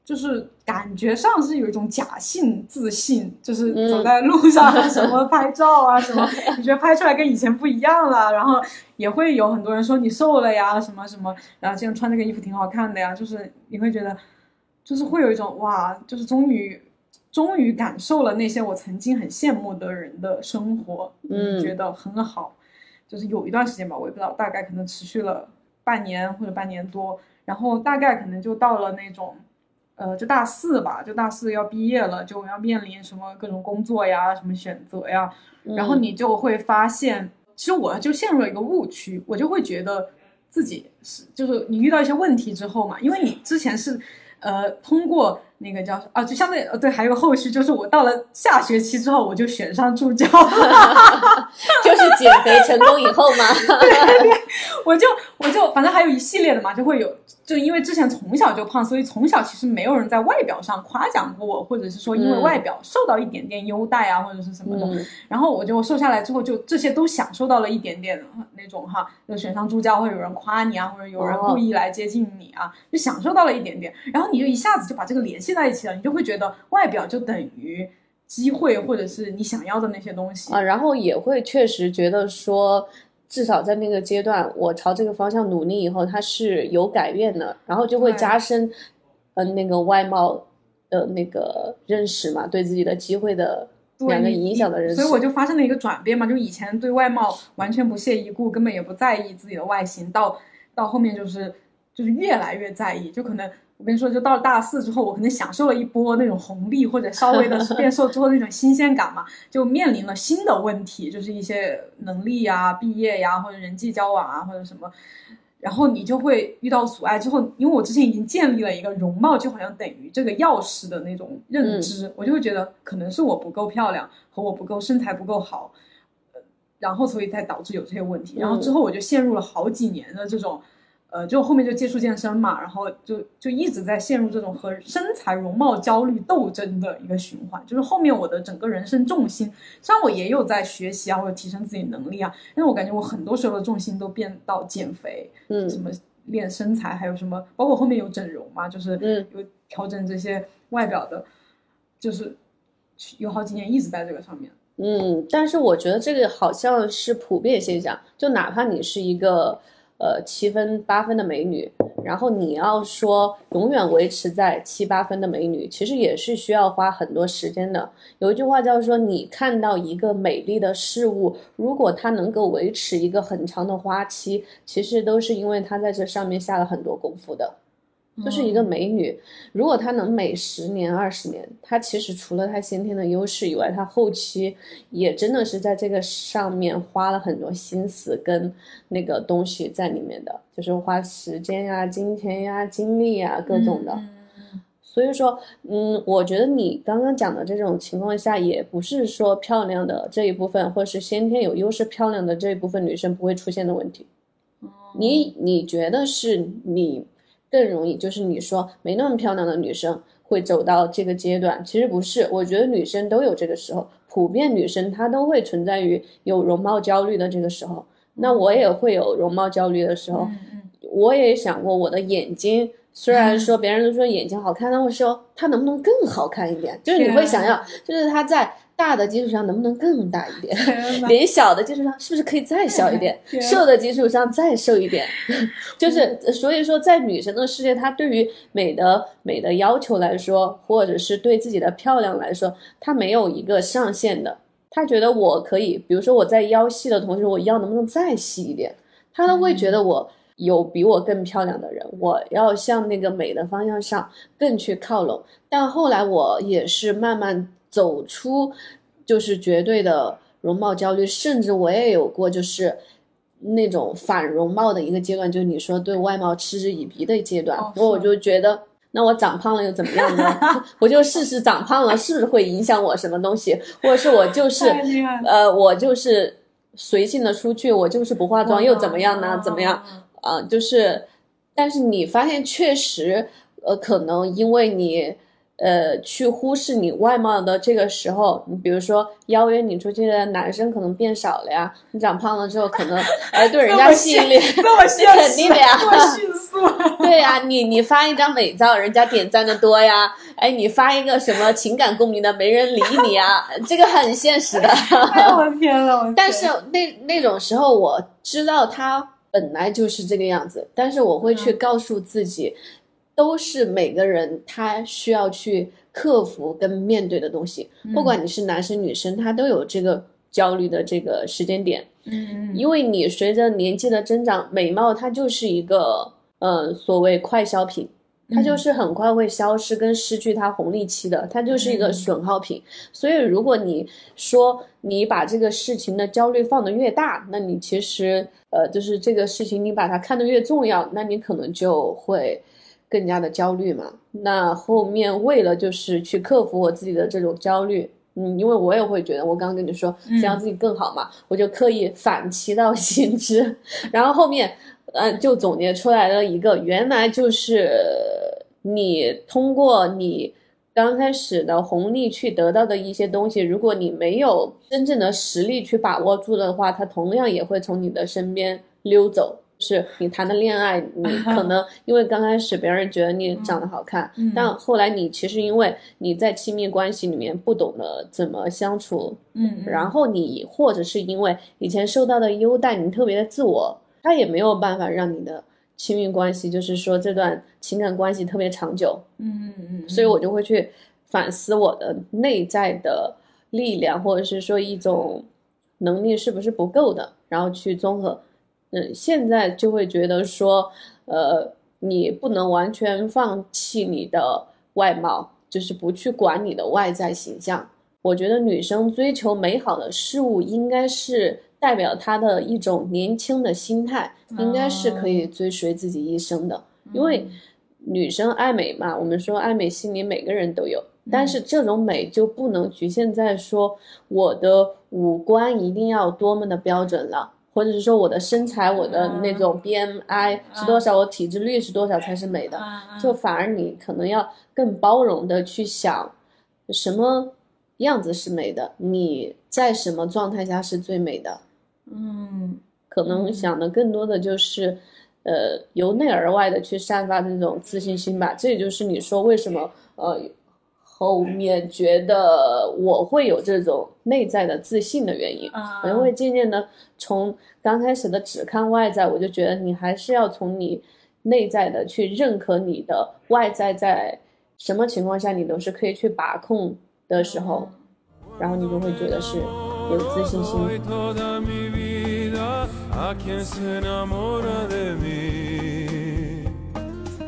就是感觉上是有一种假性自信，就是走在路上啊 什么拍照啊什么，你觉得拍出来跟以前不一样了，然后也会有很多人说你瘦了呀什么什么，然后这样穿这个衣服挺好看的呀，就是你会觉得，就是会有一种哇，就是终于。终于感受了那些我曾经很羡慕的人的生活，嗯觉得很好。就是有一段时间吧，我也不知道，大概可能持续了半年或者半年多，然后大概可能就到了那种，呃，就大四吧，就大四要毕业了，就要面临什么各种工作呀，什么选择呀，然后你就会发现，其实我就陷入了一个误区，我就会觉得自己是，就是你遇到一些问题之后嘛，因为你之前是，呃，通过那个叫啊，就相对呃对，还有个后续，就是我到了下学期之后，我就选上助教了。就是减肥成功以后嘛。我就我就反正还有一系列的嘛，就会有，就因为之前从小就胖，所以从小其实没有人在外表上夸奖过我，或者是说因为嗯外表受到一点点优待啊，或者是什么的。嗯然后我就瘦下来之后，就这些都享受到了一点点那种哈，就选上助教会有人夸你啊，或者有人哦故意来接近你啊，就享受到了一点点。然后你就一下子就把这个联系在一起了，你就会觉得外表就等于机会，或者是你想要的那些东西。啊，然后也会确实觉得说，至少在那个阶段，我朝这个方向努力以后，它是有改变的，然后就会加深，呃，那个外貌的那个认识嘛，对自己的机会的两个影响的认识。所以我就发生了一个转变嘛，就以前对外貌完全不屑一顾，根本也不在意自己的外形，到到后面就是就是越来越在意，就可能我跟你说，就到了大四之后，我可能享受了一波那种红利，或者稍微的变瘦之后那种新鲜感嘛，就面临了新的问题，就是一些能力呀、毕业呀，或者人际交往啊，或者什么。然后你就会遇到阻碍之后，因为我之前已经建立了一个容貌就好像等于这个钥匙的那种认知，我就会觉得可能是我不够漂亮和我不够身材不够好，呃然后所以才导致有这些问题。然后之后我就陷入了好几年的这种，呃，就后面就接触健身嘛，然后就就一直在陷入这种和身材容貌焦虑斗争的一个循环。就是后面我的整个人生重心，虽然我也有在学习啊或者提升自己能力啊，但是我感觉我很多时候的重心都变到减肥。嗯什么练身材，还有什么，包括后面有整容嘛，就是嗯有调整这些外表的，就是有好几年一直在这个上面。嗯，但是我觉得这个好像是普遍现象，就哪怕你是一个呃七分八分的美女，然后你要说永远维持在七八分的美女，其实也是需要花很多时间的。有一句话叫做，你看到一个美丽的事物，如果它能够维持一个很长的花期，其实都是因为它在这上面下了很多功夫的。就是一个美女，如果她能美十年、二十年，她其实除了她先天的优势以外，她后期也真的是在这个上面花了很多心思跟那个东西在里面的，就是花时间呀、金钱呀、精力呀各种的。嗯所以说，嗯，我觉得你刚刚讲的这种情况下，也不是说漂亮的这一部分，或是先天有优势漂亮的这一部分女生不会出现的问题。你你觉得是你更容易，就是你说没那么漂亮的女生会走到这个阶段，其实不是，我觉得女生都有这个时候，普遍女生她都会存在于有容貌焦虑的这个时候。那我也会有容貌焦虑的时候，我也想过我的眼睛，虽然说别人都说眼睛好看，但我说它能不能更好看一点？就是你会想要，就是它在大的基础上能不能更大一点？脸小的基础上是不是可以再小一点？瘦的基础上再瘦一点，就是所以说，在女生的世界，她对于美的美的要求来说，或者是对自己的漂亮来说，她没有一个上限的。她觉得我可以，比如说我在腰细的同时，我腰能不能再细一点？她都会觉得我有比我更漂亮的人，我要向那个美的方向上更去靠拢。但后来我也是慢慢走出，就是绝对的容貌焦虑，甚至我也有过就是那种反容貌的一个阶段，就是你说对外貌嗤之以鼻的阶段，哦我我就觉得。那我长胖了又怎么样呢？我就试试长胖了是不是会影响我什么东西，或者是我就 是呃，我就是随性的出去，我就是不化妆又怎么样呢？怎么样？啊，就是，但是你发现确实，呃，可能因为你。呃，去忽视你外貌的这个时候，你比如说邀约你出去的男生可能变少了呀。你长胖了之后，可能 哎对人家吸引力，那肯定的呀，这么迅速。对呀，你你发一张美照，人家点赞的多呀。哎，你发一个什么情感共鸣的，没人理你啊，这个很现实的。我天呐，但是那那种时候，我知道他本来就是这个样子，但是我会去告诉自己。都是每个人他需要去克服跟面对的东西，不管你是男生女生，他都有这个焦虑的这个时间点。嗯因为你随着年纪的增长，美貌它就是一个呃所谓快消品，它就是很快会消失跟失去它红利期的，它就是一个损耗品。所以如果你说你把这个事情的焦虑放得越大，那你其实呃就是这个事情你把它看得越重要，那你可能就会。更加的焦虑嘛，那后面为了就是去克服我自己的这种焦虑，嗯，因为我也会觉得，我刚刚跟你说想让自己更好嘛，我就刻意反其道行之，然后后面，嗯，就总结出来了一个，原来就是你通过你刚开始的红利去得到的一些东西，如果你没有真正的实力去把握住的话，它同样也会从你的身边溜走。是你谈的恋爱，你 可能因为刚开始别人觉得你长得好看，但后来你其实因为你在亲密关系里面不懂得怎么相处，嗯，然后你或者是因为以前受到的优待，你特别的自我，他也没有办法让你的亲密关系，就是说这段情感关系特别长久，嗯嗯嗯，所以我就会去反思我的内在的力量，或者是说一种能力是不是不够的，然后去综合。嗯，现在就会觉得说，呃，你不能完全放弃你的外貌，就是不去管你的外在形象。我觉得女生追求美好的事物，应该是代表她的一种年轻的心态，应该是可以追随自己一生的。因为女生爱美嘛，我们说爱美心理每个人都有，但是这种美就不能局限在说我的五官一定要多么的标准了。或者是说我的身材，我的那种 BMI 是多少，我体脂率是多少才是美的？就反而你可能要更包容的去想，什么样子是美的？你在什么状态下是最美的？嗯，可能想的更多的就是，呃，由内而外的去散发那种自信心吧。这也就是你说为什么呃。后面觉得我会有这种内在的自信的原因，我就会渐渐的从刚开始的只看外在，我就觉得你还是要从你内在的去认可你的外在，在什么情况下你都是可以去把控的时候，然后你就会觉得是有自信心。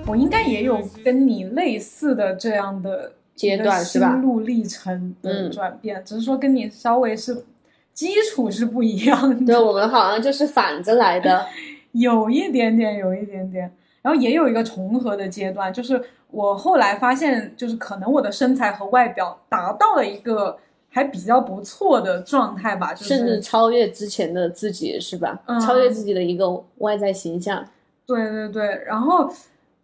我应该也有跟你类似的这样的。阶段是吧？心路历程的转变，只是说跟你稍微是基础是不一样的。对我们好像就是反着来的，有一点点，有一点点。然后也有一个重合的阶段，就是我后来发现，就是可能我的身材和外表达到了一个还比较不错的状态吧，就是甚至超越之前的自己，是吧？超越自己的一个外在形象。对对对，然后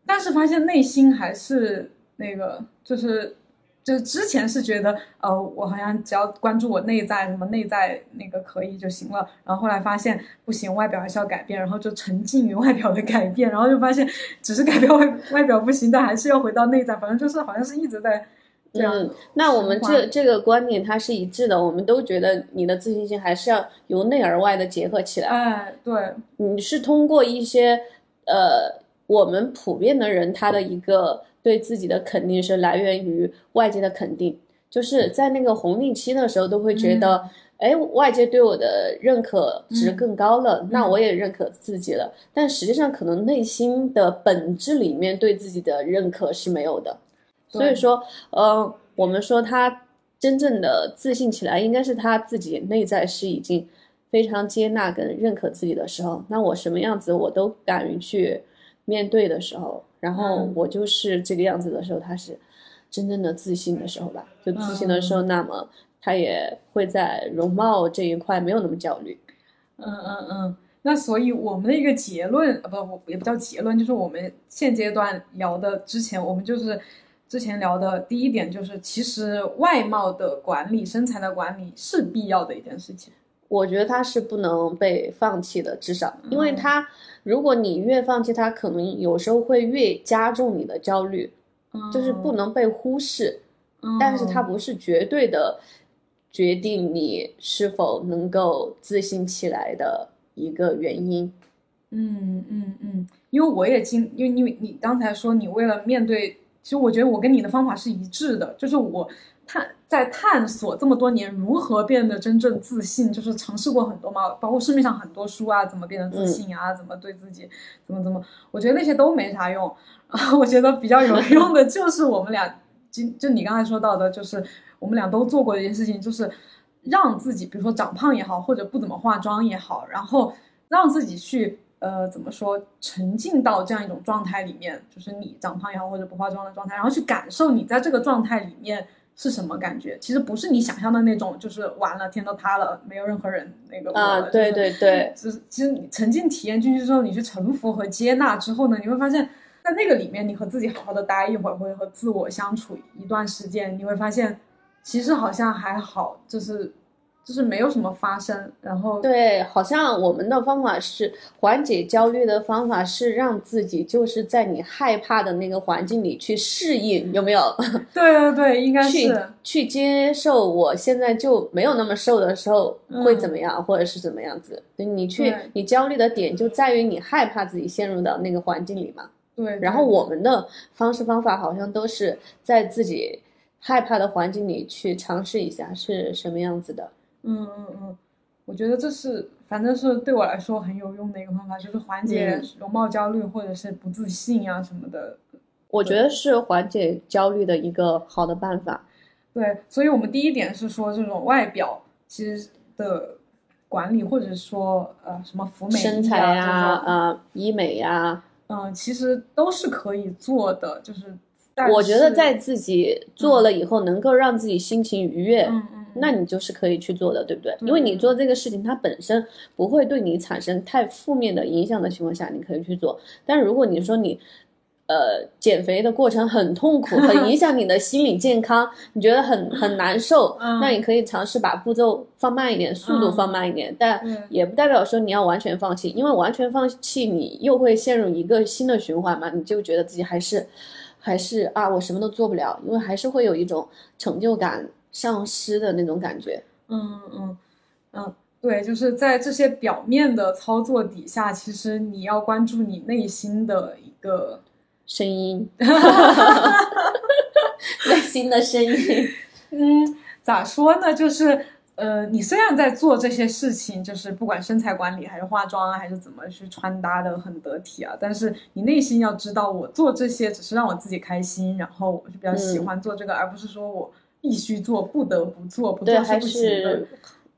但是发现内心还是那个，就是。就之前是觉得，呃，我好像只要关注我内在，什么内在那个可以就行了。然后后来发现不行，外表还是要改变，然后就沉浸于外表的改变，然后就发现只是改变外外表不行，但还是要回到内在。反正就是好像是一直在这样。那我们这这个观点它是一致的，我们都觉得你的自信心还是要由内而外的结合起来。哎，对，你是通过一些，呃，我们普遍的人他的一个。对自己的肯定是来源于外界的肯定，就是在那个红利期的时候，都会觉得，哎，外界对我的认可值更高了，那我也认可自己了。但实际上，可能内心的本质里面对自己的认可是没有的。所以说，呃，我们说他真正的自信起来，应该是他自己内在是已经非常接纳跟认可自己的时候。那我什么样子，我都敢于去面对的时候。然后我就是这个样子的时候，他是真正的自信的时候吧？就自信的时候，那么他也会在容貌这一块没有那么焦虑。嗯嗯嗯。那所以我们的一个结论，呃，不，我也不叫结论，就是我们现阶段聊的，之前我们就是之前聊的第一点，就是其实外貌的管理、身材的管理是必要的一件事情。我觉得它是不能被放弃的，至少，因为它如果你越放弃它，可能有时候会越加重你的焦虑，就是不能被忽视，但是它不是绝对的决定你是否能够自信起来的一个原因。嗯嗯嗯，因为我也经，因为因为你刚才说你为了面对，其实我觉得我跟你的方法是一致的，就是我。探在探索这么多年如何变得真正自信，就是尝试过很多嘛，包括市面上很多书啊，怎么变得自信啊，怎么对自己，怎么怎么，我觉得那些都没啥用。我觉得比较有 用的就是我们俩，就就你刚才说到的，就是我们俩都做过的一件事情，就是让自己，比如说长胖也好，或者不怎么化妆也好，然后让自己去，呃，怎么说，沉浸到这样一种状态里面，就是你长胖也好，或者不化妆的状态，然后去感受你在这个状态里面。是什么感觉？其实不是你想象的那种，就是完了天都塌了，没有任何人那个啊，对对对，就是其实你沉浸体验进去之后，你去臣服和接纳之后呢，你会发现在那个里面，你和自己好好的待一会儿，或者和自我相处一段时间，你会发现其实好像还好，就是。就是没有什么发生，然后对，好像我们的方法是缓解焦虑的方法是让自己就是在你害怕的那个环境里去适应，有没有？对对对，应该是去接受我现在就没有那么瘦的时候会怎么样，或者是怎么样子？你去你焦虑的点就在于你害怕自己陷入到那个环境里嘛？对。然后我们的方式方法好像都是在自己害怕的环境里去尝试一下是什么样子的。嗯嗯嗯，我觉得这是反正是对我来说很有用的一个方法，就是缓解容貌焦虑或者是不自信啊什么的。我觉得是缓解焦虑的一个好的办法。对，所以我们第一点是说这种外表其实的管理，或者说呃什么服美身材呀、啊医美呀，嗯，其实都是可以做的。就是我觉得在自己做了以后，能够让自己心情愉悦。嗯嗯。那你就是可以去做的，对不对？因为你做这个事情，它本身不会对你产生太负面的影响的情况下，你可以去做。但如果你说你，呃，减肥的过程很痛苦，很影响你的心理健康，你觉得很 很难受，那你可以尝试把步骤放慢一点，速度放慢一点。但也不代表说你要完全放弃，因为完全放弃你又会陷入一个新的循环嘛，你就觉得自己还是还是啊，我什么都做不了，因为还是会有一种成就感。丧失的那种感觉，嗯嗯嗯，对，就是在这些表面的操作底下，其实你要关注你内心的一个声音，内心的声音，嗯，咋说呢？就是呃，你虽然在做这些事情，就是不管身材管理还是化妆啊，还是怎么去穿搭的很得体啊，但是你内心要知道，我做这些只是让我自己开心，然后我就比较喜欢做这个，而不是说我。必须做，不得不做，不做是不行的。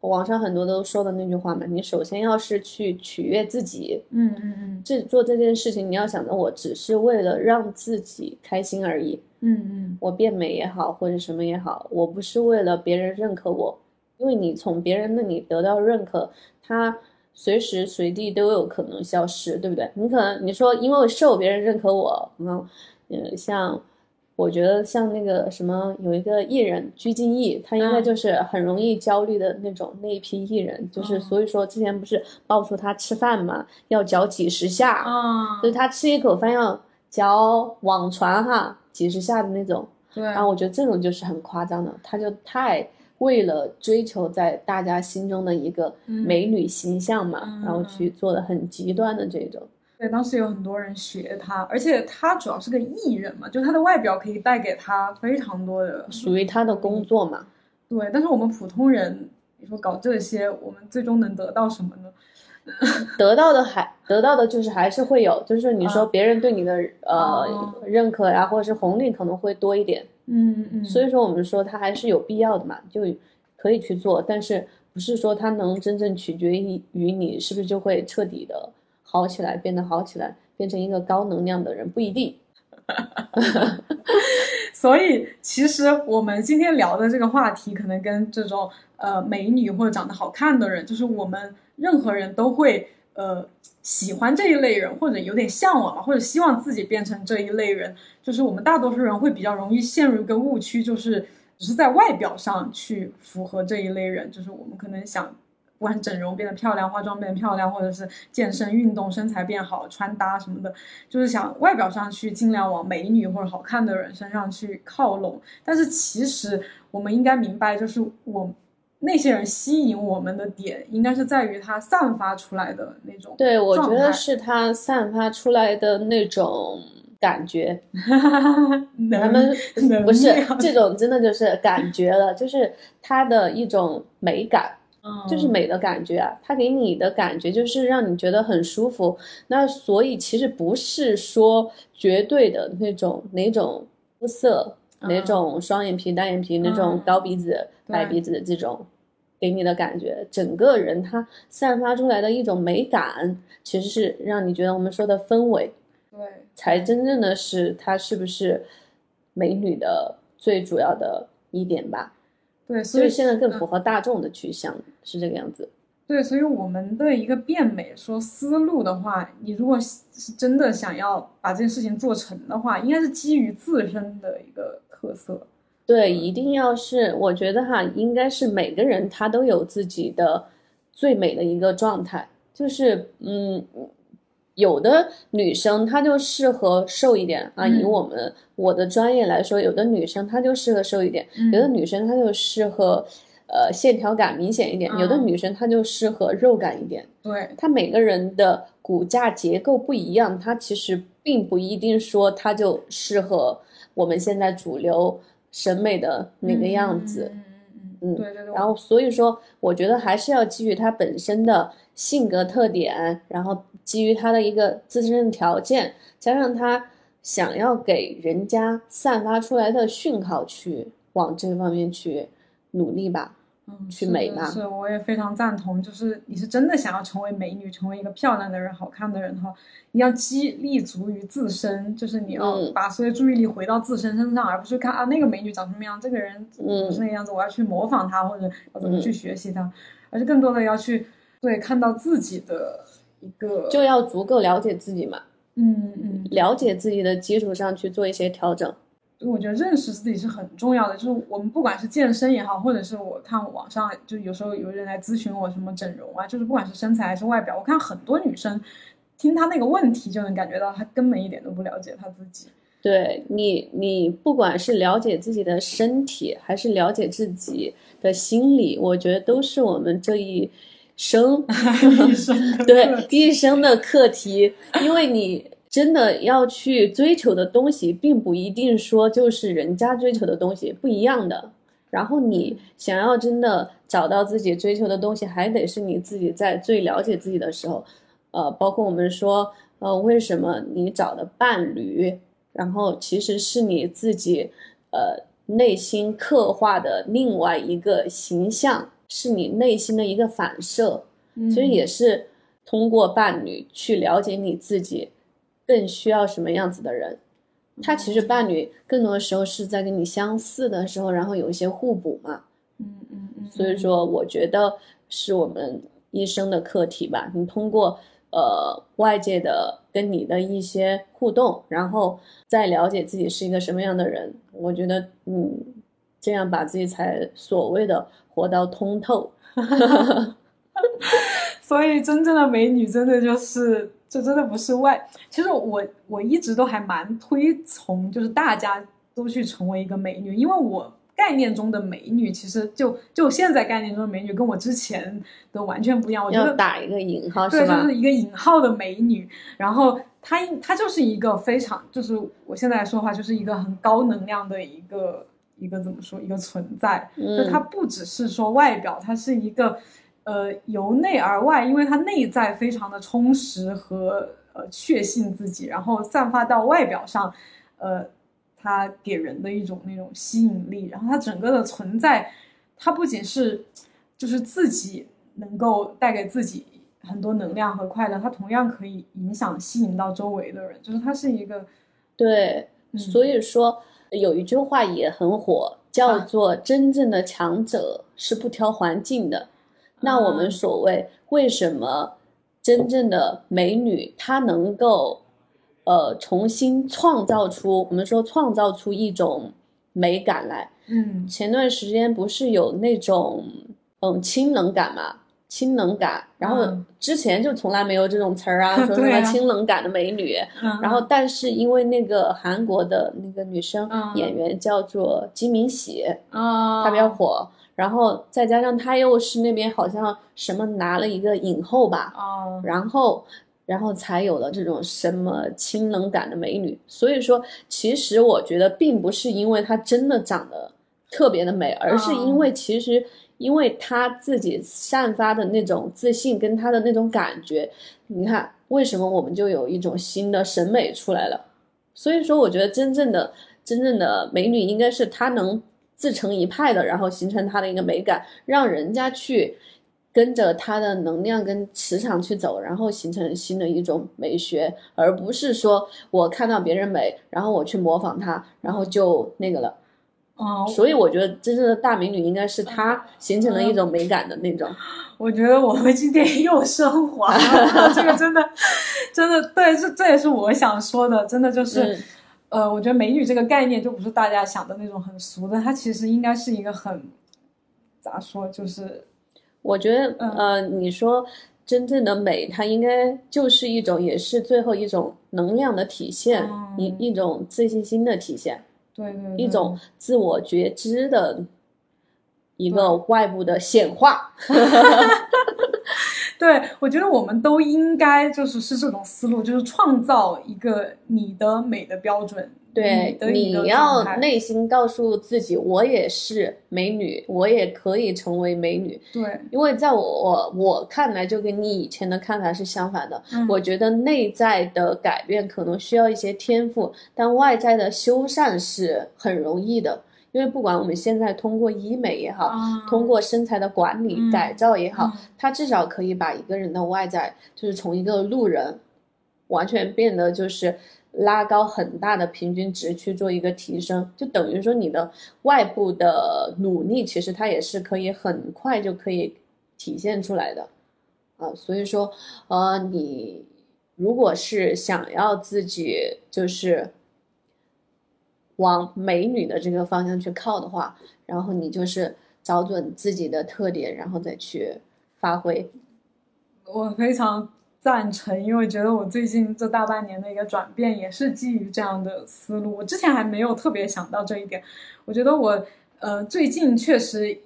网上很多都说的那句话嘛，你首先要是去取悦自己，嗯嗯嗯，这做这件事情，你要想着我只是为了让自己开心而已，嗯嗯，我变美也好，或者什么也好，我不是为了别人认可我，因为你从别人那里得到认可，他随时随地都有可能消失，对不对？你可能你说因为瘦别人认可我，嗯嗯，像。我觉得像那个什么，有一个艺人鞠婧祎，她应该就是很容易焦虑的那种那一批艺人，就是所以说之前不是爆出她吃饭嘛，要嚼几十下，啊，就是她吃一口饭要嚼网传哈几十下的那种，对，然后我觉得这种就是很夸张的，她就太为了追求在大家心中的一个美女形象嘛，然后去做的很极端的这种。对，当时有很多人学他，而且他主要是个艺人嘛，就他的外表可以带给他非常多的，属于他的工作嘛。对，但是我们普通人，你说搞这些，我们最终能得到什么呢？得到的还得到的就是还是会有，就是你说别人对你的呃认可呀，或者是红利可能会多一点。嗯嗯。所以说我们说他还是有必要的嘛，就可以去做，但是不是说他能真正取决于于你是不是就会彻底的。好起来，变得好起来，变成一个高能量的人不一定。所以，其实我们今天聊的这个话题，可能跟这种呃美女或者长得好看的人，就是我们任何人都会呃喜欢这一类人，或者有点向往嘛，或者希望自己变成这一类人。就是我们大多数人会比较容易陷入一个误区，就是只是在外表上去符合这一类人，就是我们可能想。不管整容变得漂亮，化妆变得漂亮，或者是健身运动身材变好，穿搭什么的，就是想外表上去尽量往美女或者好看的人身上去靠拢。但是其实我们应该明白，就是我那些人吸引我们的点，应该是在于他散发出来的那种。对，我觉得是他散发出来的那种感觉。他们不是这种，真的就是感觉了，就是他的一种美感。就是美的感觉啊，它给你的感觉就是让你觉得很舒服。那所以其实不是说绝对的那种哪种肤色、哪种双眼皮、单眼皮、那种高鼻子、白鼻子的这种给你的感觉，整个人他散发出来的一种美感，其实是让你觉得我们说的氛围，对，才真正的是它是不是美女的最主要的一点吧。对，所以现在更符合大众的趋向是这个样子。对，所以我们的一个变美说思路的话，你如果是真的想要把这件事情做成的话，应该是基于自身的一个特色。对，一定要是，我觉得哈，应该是每个人他都有自己的最美的一个状态，就是嗯。有的女生她就适合瘦一点啊，以我们我的专业来说，有的女生她就适合瘦一点，有的女生她就适合，呃，线条感明显一点，有的女生她就适合肉感一点。对，她每个人的骨架结构不一样，她其实并不一定说她就适合我们现在主流审美的那个样子。嗯嗯嗯，对对对。然后所以说，我觉得还是要基于她本身的。性格特点，然后基于他的一个自身的条件，加上他想要给人家散发出来的讯号，去往这方面去努力吧，嗯，去美吧。是，我也非常赞同。就是你是真的想要成为美女，成为一个漂亮的人、好看的人哈，你要激立足于自身，就是你要把所有注意力回到自身身上，而不是看啊那个美女长什么样，这个人不是那个样子，我要去模仿她或者要怎么去学习她，而是更多的要去。对，看到自己的一个，就要足够了解自己嘛。嗯嗯，了解自己的基础上去做一些调整。我觉得认识自己是很重要的。就是我们不管是健身也好，或者是我看网上，就有时候有人来咨询我什么整容啊，就是不管是身材还是外表，我看很多女生听她那个问题，就能感觉到她根本一点都不了解她自己。对你，你不管是了解自己的身体，还是了解自己的心理，我觉得都是我们这一。生，对一生的课题，因为你真的要去追求的东西，并不一定说就是人家追求的东西不一样的。然后你想要真的找到自己追求的东西，还得是你自己在最了解自己的时候。呃，包括我们说，呃，为什么你找的伴侣，然后其实是你自己，呃，内心刻画的另外一个形象。是你内心的一个反射，其实也是通过伴侣去了解你自己，更需要什么样子的人。他其实伴侣更多的时候是在跟你相似的时候，然后有一些互补嘛。嗯嗯嗯。所以说，我觉得是我们一生的课题吧。你通过呃外界的跟你的一些互动，然后再了解自己是一个什么样的人。我觉得，嗯，这样把自己才所谓的。活到通透，所以真正的美女真的就是，这真的不是外。其实我我一直都还蛮推崇，就是大家都去成为一个美女，因为我概念中的美女，其实就就现在概念中的美女，跟我之前的完全不一样。我觉得打一个引号，对，就是一个引号的美女。然后她她就是一个非常，就是我现在来说的话，就是一个很高能量的一个。一个怎么说？一个存在，就它不只是说外表，它是一个，呃，由内而外，因为它内在非常的充实和呃确信自己，然后散发到外表上，呃，它给人的一种那种吸引力，然后它整个的存在，它不仅是就是自己能够带给自己很多能量和快乐，它同样可以影响吸引到周围的人，就是它是一个，对，所以说。有一句话也很火，叫做“真正的强者是不挑环境的”，那我们所谓为什么真正的美女她能够呃重新创造出我们说创造出一种美感来？嗯前段时间不是有那种嗯清冷感嘛？清冷感，然后嗯。之前就从来没有这种词儿啊，说什么清冷感的美女。嗯，然后，但是因为那个韩国的那个女生嗯。演员叫做金敏喜，啊，她比较火，然后再加上她又是那边好像什么拿了一个影后吧，啊，然后，然后才有了这种什么清冷感的美女。所以说，其实我觉得并不是因为她真的长得特别的美，而是因为其实因为她自己散发的那种自信跟她的那种感觉，你看为什么我们就有一种新的审美出来了？所以说，我觉得真正的真正的美女应该是她能自成一派的，然后形成她的一个美感，让人家去跟着她的能量跟磁场去走，然后形成新的一种美学，而不是说我看到别人美，然后我去模仿她，然后就那个了。哦，所以我觉得真正的大美女应该是她形成了一种美感的那种。我觉得我们今天又升华了，这个真的，真的对，这这也是我想说的，真的就是，嗯呃，我觉得美女这个概念就不是大家想的那种很俗的，它其实应该是一个很咋说，就是我觉得，嗯呃，你说真正的美，它应该就是一种，也是最后一种能量的体现，嗯一一种自信心的体现，对对对一种自我觉知的一个外部的显化。对，我觉得我们都应该就是是这种思路，就是创造一个你的美的标准，对，你要内心告诉自己，我也是美女，我也可以成为美女。对，因为在我我我看来，就跟你以前的看法是相反的。嗯我觉得内在的改变可能需要一些天赋，但外在的修缮是很容易的。因为不管我们现在通过医美也好，啊通过身材的管理、嗯改造也好，嗯它至少可以把一个人的外在，就是从一个路人，完全变得就是拉高很大的平均值去做一个提升，就等于说你的外部的努力，其实它也是可以很快就可以体现出来的，啊，所以说，呃，你如果是想要自己就是往美女的这个方向去靠的话，然后你就是找准自己的特点，然后再去发挥。我非常赞成，因为觉得我最近这大半年的一个转变也是基于这样的思路。我之前还没有特别想到这一点。我觉得我呃最近确实，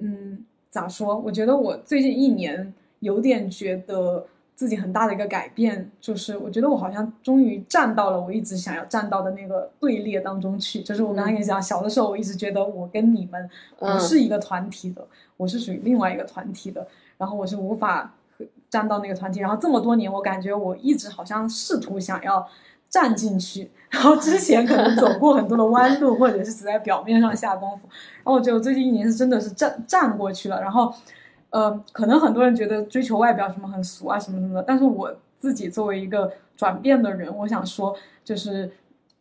嗯，咋说？我觉得我最近一年有点觉得自己很大的一个改变，就是我觉得我好像终于站到了我一直想要站到的那个队列当中去。就是我刚才跟你讲，小的时候我一直觉得我跟你们不嗯是一个团体的，我是属于另外一个团体的，然后我是无法和站到那个团体。然后这么多年，我感觉我一直好像试图想要站进去，然后之前可能走过很多的弯路，或者是只在表面上下功夫。然后我觉得我最近一年是真的是站站过去了。然后，呃，可能很多人觉得追求外表什么很俗啊什么什么的，但是我自己作为一个转变的人，我想说，就是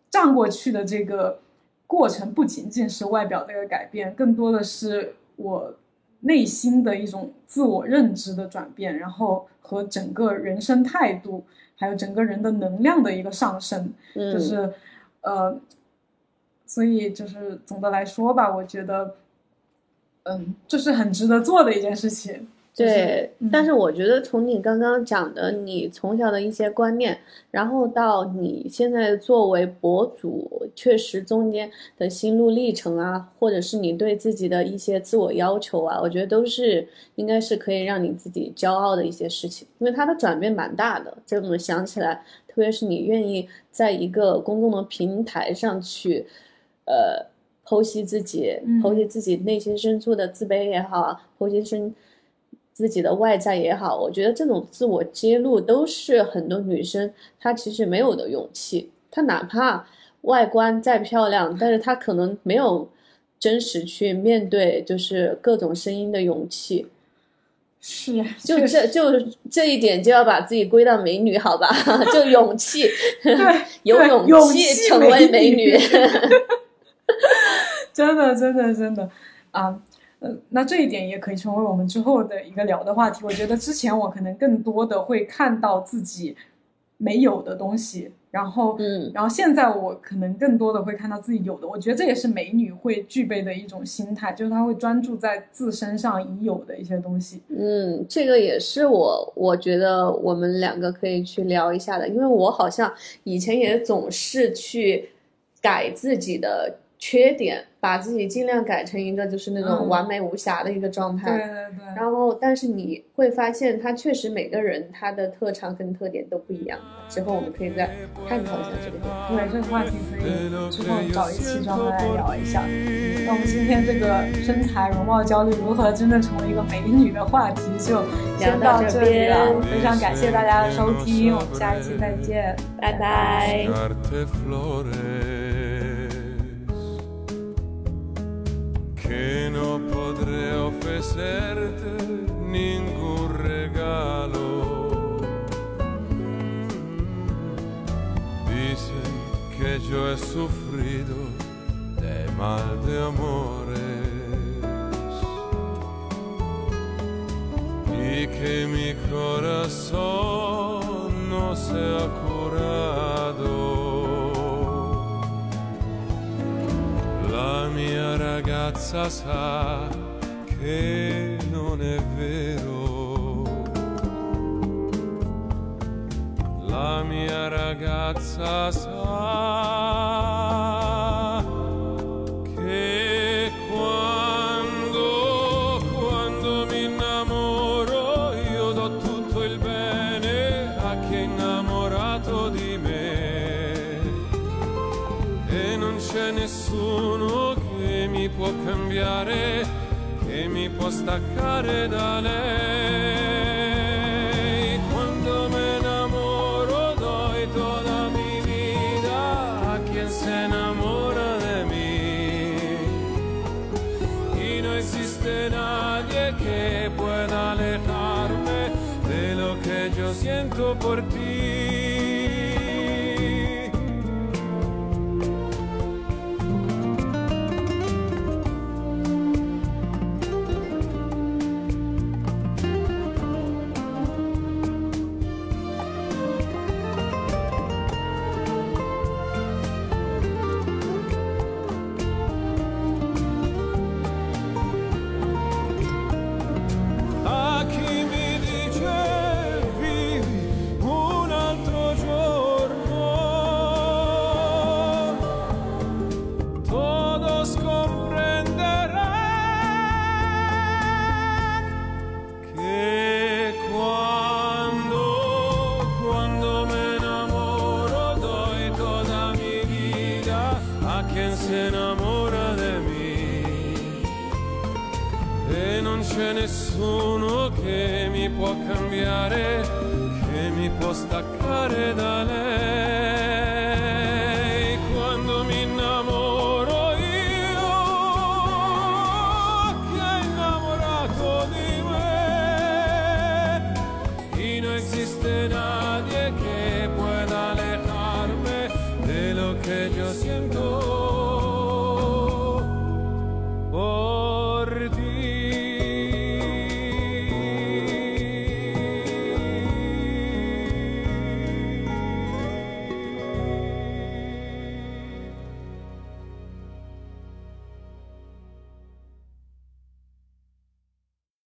站过去的这个过程，不仅仅是外表的一个改变，更多的是我内心的一种自我认知的转变，然后和整个人生态度，还有整个人的能量的一个上升，嗯，就是呃，所以就是总的来说吧，我觉得，嗯，这是很值得做的一件事情。就是对，嗯但是我觉得从你刚刚讲的，你从小的一些观念，然后到你现在作为博主，确实中间的心路历程啊，或者是你对自己的一些自我要求啊，我觉得都是应该是可以让你自己骄傲的一些事情，因为它的转变蛮大的。这么想起来，特别是你愿意在一个公共的平台上去，呃，剖析自己，嗯剖析自己内心深处的自卑也好啊，剖析深。自己的外在也好，我觉得这种自我揭露都是很多女生她其实没有的勇气。她哪怕外观再漂亮，但是她可能没有真实去面对就是各种声音的勇气。是，就这就这一点就要把自己归到美女，好吧？就勇气，对 有对勇勇气气成为美女美女。真的，真的，真的啊！呃，那这一点也可以成为我们之后的一个聊的话题。我觉得之前我可能更多的会看到自己没有的东西。然后，嗯，然后现在我可能更多的会看到自己有的，我觉得这也是美女会具备的一种心态，就是她会专注在自身上已有的一些东西。嗯，这个也是我我觉得我们两个可以去聊一下的，因为我好像以前也总是去改自己的。缺点，把自己尽量改成一个就是那种完美无瑕的一个状态。对对对。然后，但是你会发现，他确实每个人他的特长跟特点都不一样。之后我们可以再探讨一下这个点。对，这个话题可以之后找一期专门来聊一下。那我们今天这个身材容貌焦虑如何真正成为一个美女的话题就先到这里了。非常感谢大家的收听，我们下一期再见，拜拜。Que no podré ofrecerte ningún regalo. Dicen que yo he sufrido de mal de amores y que mi corazón no se ha curado. Ragazza sa che non è vero. La mia ragazza sa che quando, quando mi innamoro io do tutto il bene a chi è innamorato di me e non c'è nessuno mi può cambiare, che mi può staccare da lei. Quando me enamoro doy toda mi vida a quien se enamora de mí. Y no existe nadie que pueda alejarme de lo que yo siento por ti.